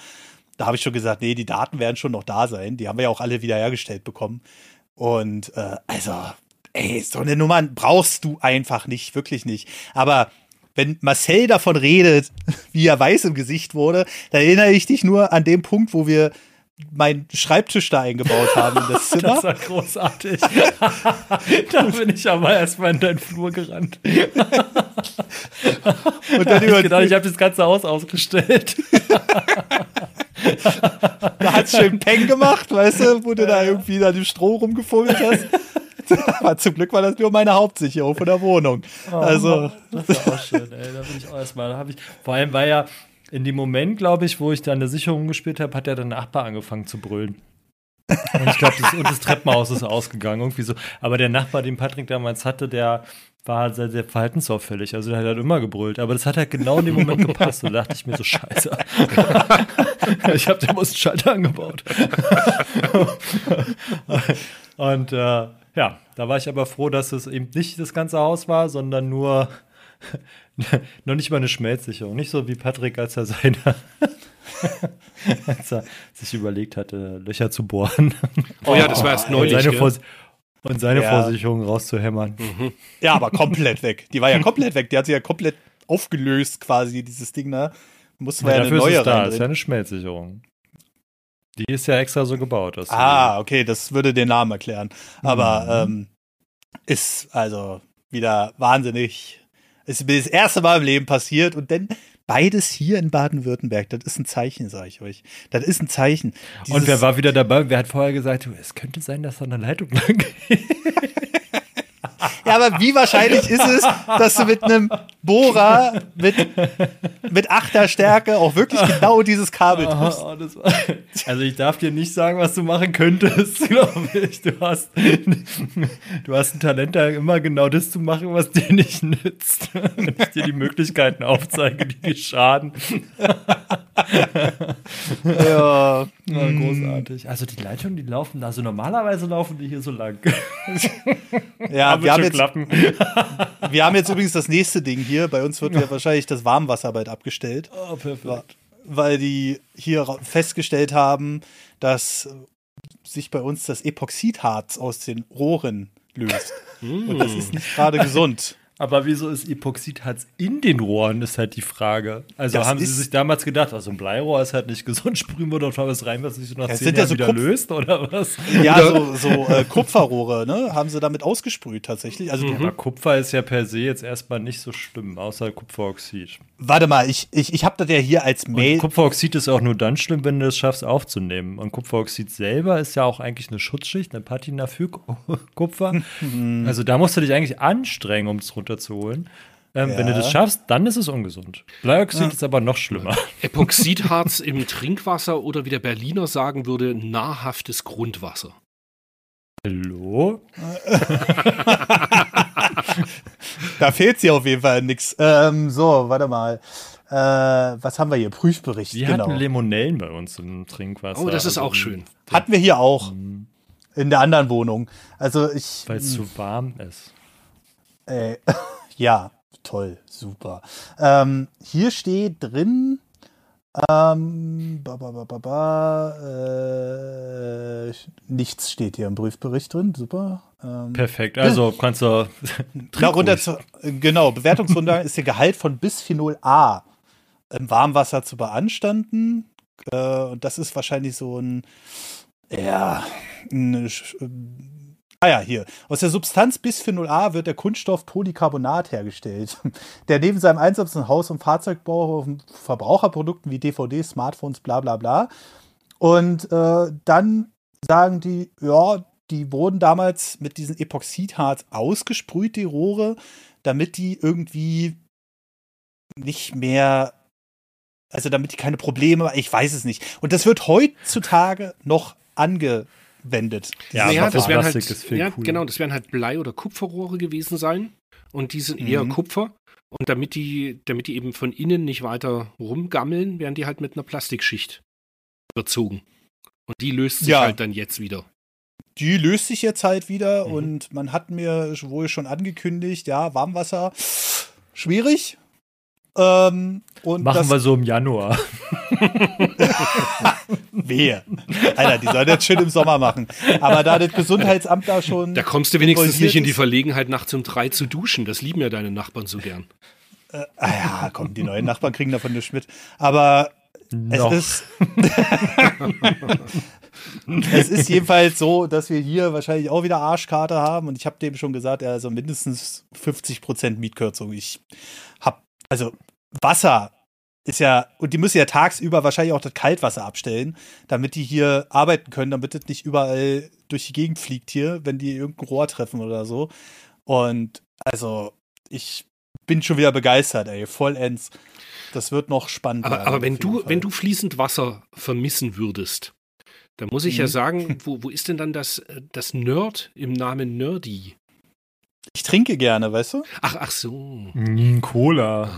da habe ich schon gesagt, nee, die Daten werden schon noch da sein. Die haben wir ja auch alle wiederhergestellt bekommen. Und äh, also, ey, so eine Nummer brauchst du einfach nicht, wirklich nicht. Aber wenn Marcel davon redet, wie er weiß im Gesicht wurde, dann erinnere ich dich nur an den Punkt, wo wir meinen Schreibtisch da eingebaut haben in das Zimmer. Das war großartig. da bin ich aber erstmal in deinen Flur gerannt. Und dann ich gedacht, ich habe das ganze Haus ausgestellt. da hat es schön Peng gemacht, weißt du, wo du da irgendwie an dem Stroh rumgefummelt hast. Aber zum Glück war das nur meine Hauptsicherung von der Wohnung. Oh, also. Das war auch schön, ey. Da bin ich auch erstmal. Da ich, vor allem war ja in dem Moment, glaube ich, wo ich da eine Sicherung gespielt habe, hat ja der Nachbar angefangen zu brüllen. Und ich glaube, das, das Treppenhaus ist ausgegangen, irgendwie so. Aber der Nachbar, den Patrick damals hatte, der war halt sehr, sehr verhaltensauffällig. Also der hat halt immer gebrüllt. Aber das hat halt genau in dem Moment gepasst. Und da dachte ich mir so, scheiße. ich habe dem einen Schalter angebaut. und äh, ja, da war ich aber froh, dass es eben nicht das ganze Haus war, sondern nur noch nicht mal eine Schmelzsicherung. Nicht so wie Patrick, als er seine als er sich überlegt hatte, Löcher zu bohren. Oh ja, das war erst neulich. Und seine, und seine ja. Versicherung rauszuhämmern. Mhm. Ja, aber komplett weg. Die war ja komplett weg. Die hat sich ja komplett aufgelöst, quasi, dieses Ding da. Muss man ja, ja eine neue ist da. Das ist ja eine Schmelzsicherung. Die ist ja extra so gebaut. ah, okay, das würde den Namen erklären. Aber mhm. ähm, ist also wieder wahnsinnig. Ist mir das erste Mal im Leben passiert und dann Beides hier in Baden-Württemberg, das ist ein Zeichen, sage ich euch. Das ist ein Zeichen. Dieses Und wer war wieder dabei? Wer hat vorher gesagt, es könnte sein, dass da eine Leitung lang geht? Ja, aber wie wahrscheinlich ist es, dass du mit einem Bohrer mit, mit Achterstärke auch wirklich genau dieses Kabel triffst? Oh, also ich darf dir nicht sagen, was du machen könntest, glaube ich. Du hast, du hast ein Talent, da immer genau das zu machen, was dir nicht nützt. Wenn ich dir die Möglichkeiten aufzeige, die dir schaden. ja, ja, großartig. Also die Leitungen, die laufen, also normalerweise laufen die hier so lang. ja, wir haben, jetzt, wir haben jetzt übrigens das nächste Ding hier. Bei uns wird ja wahrscheinlich das Warmwasser bald abgestellt. Oh, perfekt. Weil die hier festgestellt haben, dass sich bei uns das Epoxidharz aus den Rohren löst. Und das ist nicht gerade gesund. Aber wieso ist Epoxidharz in den Rohren, ist halt die Frage. Also das haben sie sich damals gedacht, also ein Bleirohr ist halt nicht gesund, sprühen wir doch mal was rein, was sich so nach zehn Jahren ja so wieder Kupf löst, oder was? Ja, so, so äh, Kupferrohre, ne, haben sie damit ausgesprüht tatsächlich. Also, mhm. Aber Kupfer ist ja per se jetzt erstmal nicht so schlimm, außer Kupferoxid. Warte mal, ich, ich, ich habe das ja hier als Mail. Und Kupferoxid ist auch nur dann schlimm, wenn du es schaffst aufzunehmen. Und Kupferoxid selber ist ja auch eigentlich eine Schutzschicht, eine Patina für Kupfer. Mhm. also da musst du dich eigentlich anstrengen, um es runterzuholen. Ähm, ja. Wenn du das schaffst, dann ist es ungesund. Bleioxid ja. ist aber noch schlimmer. Epoxidharz im Trinkwasser oder wie der Berliner sagen würde, nahrhaftes Grundwasser. Hallo? da fehlt sie auf jeden Fall nichts. Ähm, so, warte mal. Äh, was haben wir hier? Prüfbericht. Wir genau. hatten Limonellen bei uns im Trinkwasser. Oh, das ist also, auch schön. Hatten wir hier auch. Mhm. In der anderen Wohnung. Also ich. Weil es zu warm ist. Äh, ja, toll, super. Ähm, hier steht drin, ähm, ba, ba, ba, ba, äh, nichts steht hier im Prüfbericht drin, super. Ähm, Perfekt, also kannst du. Darunter zu, genau, Bewertungsrunde ist der Gehalt von Bisphenol A im Warmwasser zu beanstanden. Äh, und das ist wahrscheinlich so ein, ja, ein, Ah ja, hier. Aus der Substanz Bisphenol A wird der Kunststoff Polycarbonat hergestellt, der neben seinem Einsatz in Haus- und Fahrzeugbau auf Verbraucherprodukten wie DVD, Smartphones, bla bla bla. Und äh, dann sagen die, ja, die wurden damals mit diesem Epoxidharz ausgesprüht, die Rohre, damit die irgendwie nicht mehr, also damit die keine Probleme, ich weiß es nicht. Und das wird heutzutage noch angewendet. Ja, ja das werden halt, ja genau, das werden halt Blei- oder Kupferrohre gewesen sein. Und die sind eher mhm. Kupfer. Und damit die, damit die eben von innen nicht weiter rumgammeln, werden die halt mit einer Plastikschicht überzogen. Und die löst sich ja. halt dann jetzt wieder die löst sich jetzt halt wieder mhm. und man hat mir wohl schon angekündigt, ja, Warmwasser, schwierig. Ähm, und Machen wir so im Januar. Wehe. Alter, die sollen das schön im Sommer machen. Aber da das Gesundheitsamt da schon. Da kommst du wenigstens nicht in die Verlegenheit, nachts um drei zu duschen. Das lieben ja deine Nachbarn so gern. Äh, ah ja, komm, die neuen Nachbarn kriegen davon nichts mit. Aber no. es ist. es ist jedenfalls so, dass wir hier wahrscheinlich auch wieder Arschkarte haben und ich habe dem schon gesagt, also mindestens 50% Mietkürzung. Ich habe, also Wasser ist ja, und die müssen ja tagsüber wahrscheinlich auch das Kaltwasser abstellen, damit die hier arbeiten können, damit das nicht überall durch die Gegend fliegt hier, wenn die irgendein Rohr treffen oder so. Und also, ich bin schon wieder begeistert, ey, vollends. Das wird noch spannend. Aber, aber wenn du, wenn du fließend Wasser vermissen würdest, da muss ich mhm. ja sagen, wo, wo ist denn dann das, äh, das Nerd im Namen Nerdy? Ich trinke gerne, weißt du? Ach, ach so. Mm, Cola.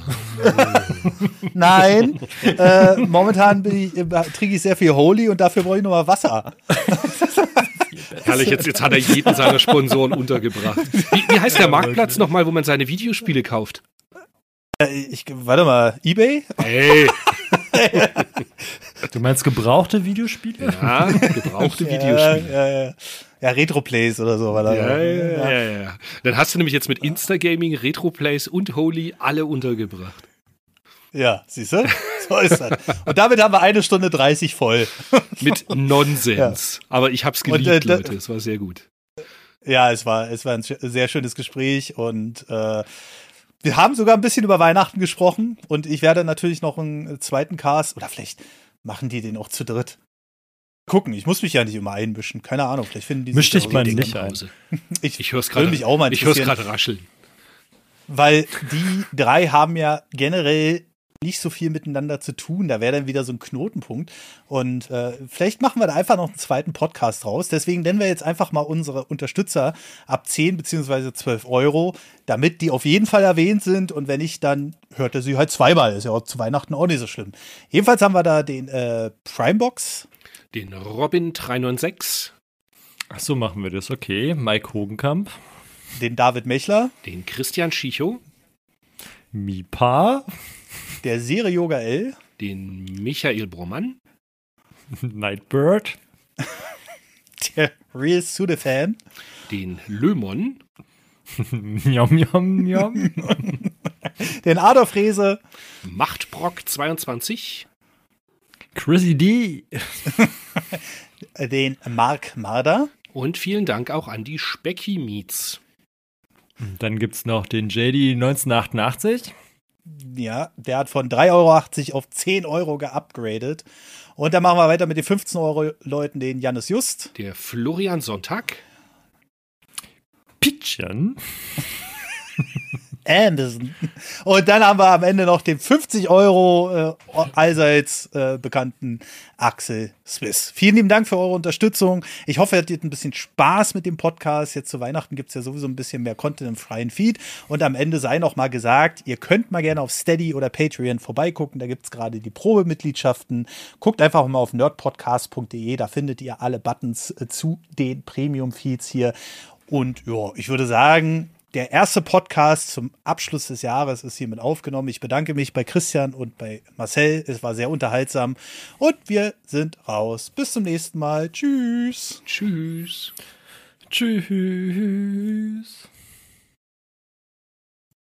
Nein, äh, momentan ich, äh, trinke ich sehr viel Holy und dafür brauche ich nochmal Wasser. Herrlich, jetzt, jetzt hat er jeden seiner Sponsoren untergebracht. Wie, wie heißt der Marktplatz nochmal, wo man seine Videospiele kauft? Äh, ich, warte mal, Ebay? Hey. du meinst gebrauchte Videospiele? Ja, gebrauchte Videospiele. Ja, ja, ja. Ja Retroplays oder so. War da ja, ja, ja, ja, Dann hast du nämlich jetzt mit Instagaming, Retroplays und Holy alle untergebracht. Ja, siehst du? So ist das. Und damit haben wir eine Stunde 30 voll. Mit Nonsens. Ja. Aber ich hab's geliebt, und, äh, Leute. Es war sehr gut. Ja, es war, es war ein sehr schönes Gespräch und äh, wir haben sogar ein bisschen über Weihnachten gesprochen und ich werde natürlich noch einen zweiten Cast oder vielleicht machen die den auch zu dritt. Gucken, ich muss mich ja nicht immer einmischen. Keine Ahnung, vielleicht finden die dich mal nicht ein. Ich, ich höre es gerade. Ich höre es gerade rascheln. Weil die drei haben ja generell nicht so viel miteinander zu tun. Da wäre dann wieder so ein Knotenpunkt. Und äh, vielleicht machen wir da einfach noch einen zweiten Podcast raus. Deswegen nennen wir jetzt einfach mal unsere Unterstützer ab 10 bzw. 12 Euro, damit die auf jeden Fall erwähnt sind. Und wenn nicht, dann hört er sie halt zweimal. Ist ja auch zu Weihnachten auch nicht so schlimm. Jedenfalls haben wir da den äh, Primebox. Den Robin 396. Ach so, machen wir das. Okay. Mike Hogenkamp. Den David Mechler. Den Christian Schicho. Mipa der Serie Yoga L, den Michael Bromann, Nightbird, der Real Sude Fan, den Lömon, Njom, njom, njom. den Adolf Rese, Machtbrock 22, Chrissy D, den Mark Marder und vielen Dank auch an die Specky Meets. Dann gibt es noch den JD 1988. Ja, der hat von 3,80 Euro auf 10 Euro geupgradet. Und dann machen wir weiter mit den 15 Euro Leuten, den Janis Just. Der Florian Sonntag. Pitchen. Amazon. Und dann haben wir am Ende noch den 50 Euro äh, allseits äh, bekannten Axel Swiss. Vielen lieben Dank für eure Unterstützung. Ich hoffe, ihr hattet ein bisschen Spaß mit dem Podcast. Jetzt zu Weihnachten gibt es ja sowieso ein bisschen mehr Content im freien Feed. Und am Ende sei noch mal gesagt, ihr könnt mal gerne auf Steady oder Patreon vorbeigucken. Da gibt es gerade die Probemitgliedschaften. Guckt einfach mal auf nerdpodcast.de. Da findet ihr alle Buttons äh, zu den Premium-Feeds hier. Und ja, ich würde sagen, der erste Podcast zum Abschluss des Jahres ist hiermit aufgenommen. Ich bedanke mich bei Christian und bei Marcel. Es war sehr unterhaltsam. Und wir sind raus. Bis zum nächsten Mal. Tschüss. Tschüss. Tschüss.